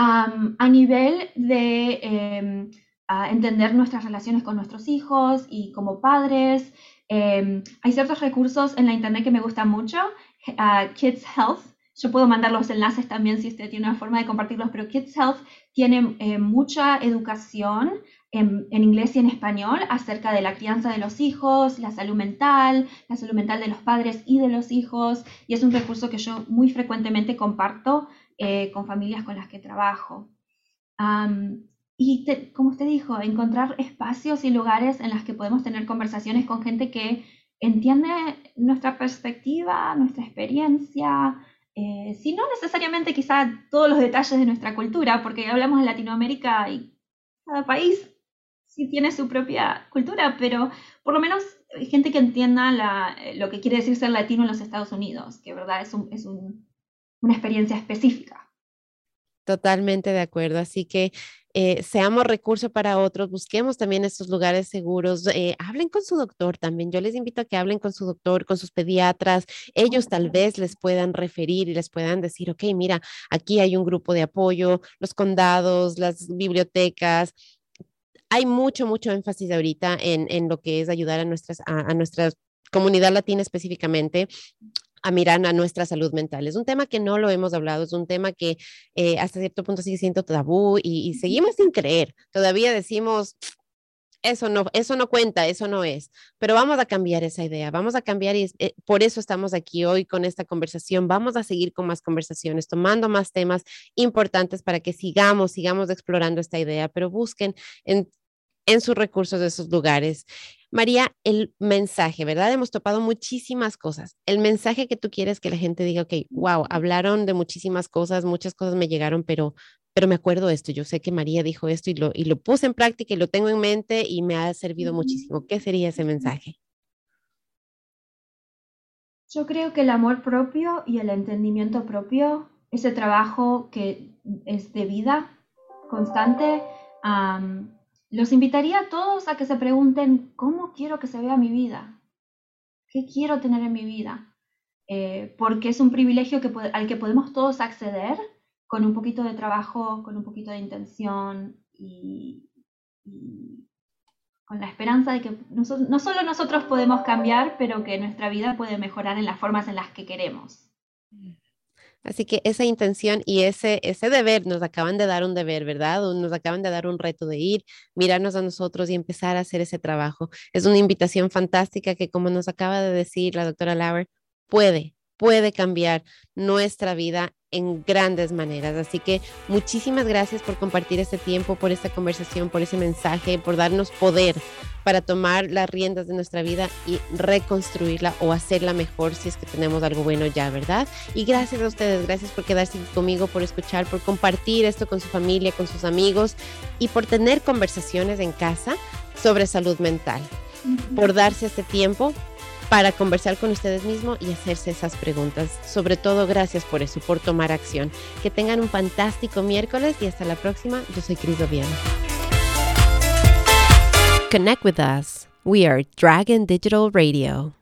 a nivel de em, entender nuestras relaciones con nuestros hijos y como padres, em, hay ciertos recursos en la internet que me gustan mucho. Kids Health, yo puedo mandar los enlaces también si usted tiene una forma de compartirlos, pero Kids Health tiene eh, mucha educación en, inglés y en español acerca de la crianza de los hijos, la salud mental, la salud mental de los padres y de los hijos, y es un recurso que yo muy frecuentemente comparto eh, con familias con las que trabajo. y como usted dijo, encontrar espacios y lugares en los que podemos tener conversaciones con gente que entiende nuestra perspectiva, nuestra experiencia, eh, si no necesariamente quizá todos los detalles de nuestra cultura, porque hablamos de Latinoamérica y cada país sí tiene su propia cultura, pero por lo menos gente que entienda eh, lo que quiere decir ser latino en los Estados Unidos, que verdad es, es una experiencia específica. Totalmente de acuerdo. Así que eh, seamos recurso para otros, busquemos también estos lugares seguros, eh, hablen con su doctor también. Yo les invito a que hablen con su doctor, con sus pediatras. Ellos tal vez les puedan referir y les puedan decir, ok, mira, aquí hay un grupo de apoyo, los condados, las bibliotecas, hay mucho, mucho énfasis ahorita en, en lo que es ayudar a, nuestras, a, nuestra comunidad latina específicamente a mirar a nuestra salud mental. Es un tema que no lo hemos hablado, es un tema que eh, hasta cierto punto sigue siendo tabú y, seguimos sin creer. Todavía decimos, eso no, eso no cuenta, eso no es. Pero vamos a cambiar esa idea, vamos a cambiar y eh, por eso estamos aquí hoy con esta conversación. Vamos a seguir con más conversaciones, tomando más temas importantes para que sigamos, sigamos explorando esta idea, pero busquen en en sus recursos de esos lugares. María, el mensaje, ¿verdad? Hemos topado muchísimas cosas. El mensaje que tú quieres que la gente diga, ok, wow, hablaron de muchísimas cosas, muchas cosas me llegaron, pero, pero me acuerdo esto. Yo sé que María dijo esto y lo, y lo puse en práctica y lo tengo en mente y me ha servido muchísimo. ¿Qué sería ese mensaje? Yo creo que el amor propio y el entendimiento propio, ese trabajo que es de vida constante, los invitaría a todos a que se pregunten, ¿cómo quiero que se vea mi vida? ¿Qué quiero tener en mi vida? Eh, porque es un privilegio que, al que podemos todos acceder con un poquito de trabajo, con un poquito de intención y, con la esperanza de que no solo nosotros podemos cambiar, pero que nuestra vida puede mejorar en las formas en las que queremos. Así que esa intención y ese, ese deber, nos acaban de dar un deber, ¿verdad? Nos acaban de dar un reto de ir, mirarnos a nosotros y empezar a hacer ese trabajo. Es una invitación fantástica que, como nos acaba de decir la doctora Lauer, puede, puede cambiar nuestra vida en grandes maneras. Así que muchísimas gracias por compartir este tiempo, por esta conversación, por ese mensaje, por darnos poder para tomar las riendas de nuestra vida y reconstruirla o hacerla mejor si es que tenemos algo bueno ya, ¿verdad? Y gracias a ustedes, gracias por quedarse conmigo, por escuchar, por compartir esto con su familia, con sus amigos y por tener conversaciones en casa sobre salud mental, por darse este tiempo para conversar con ustedes mismos y hacerse esas preguntas. Sobre todo, gracias por eso, por tomar acción. Que tengan un fantástico miércoles y hasta la próxima. Yo soy Cris Oviedo. Connect with us. We are Dragon Digital Radio.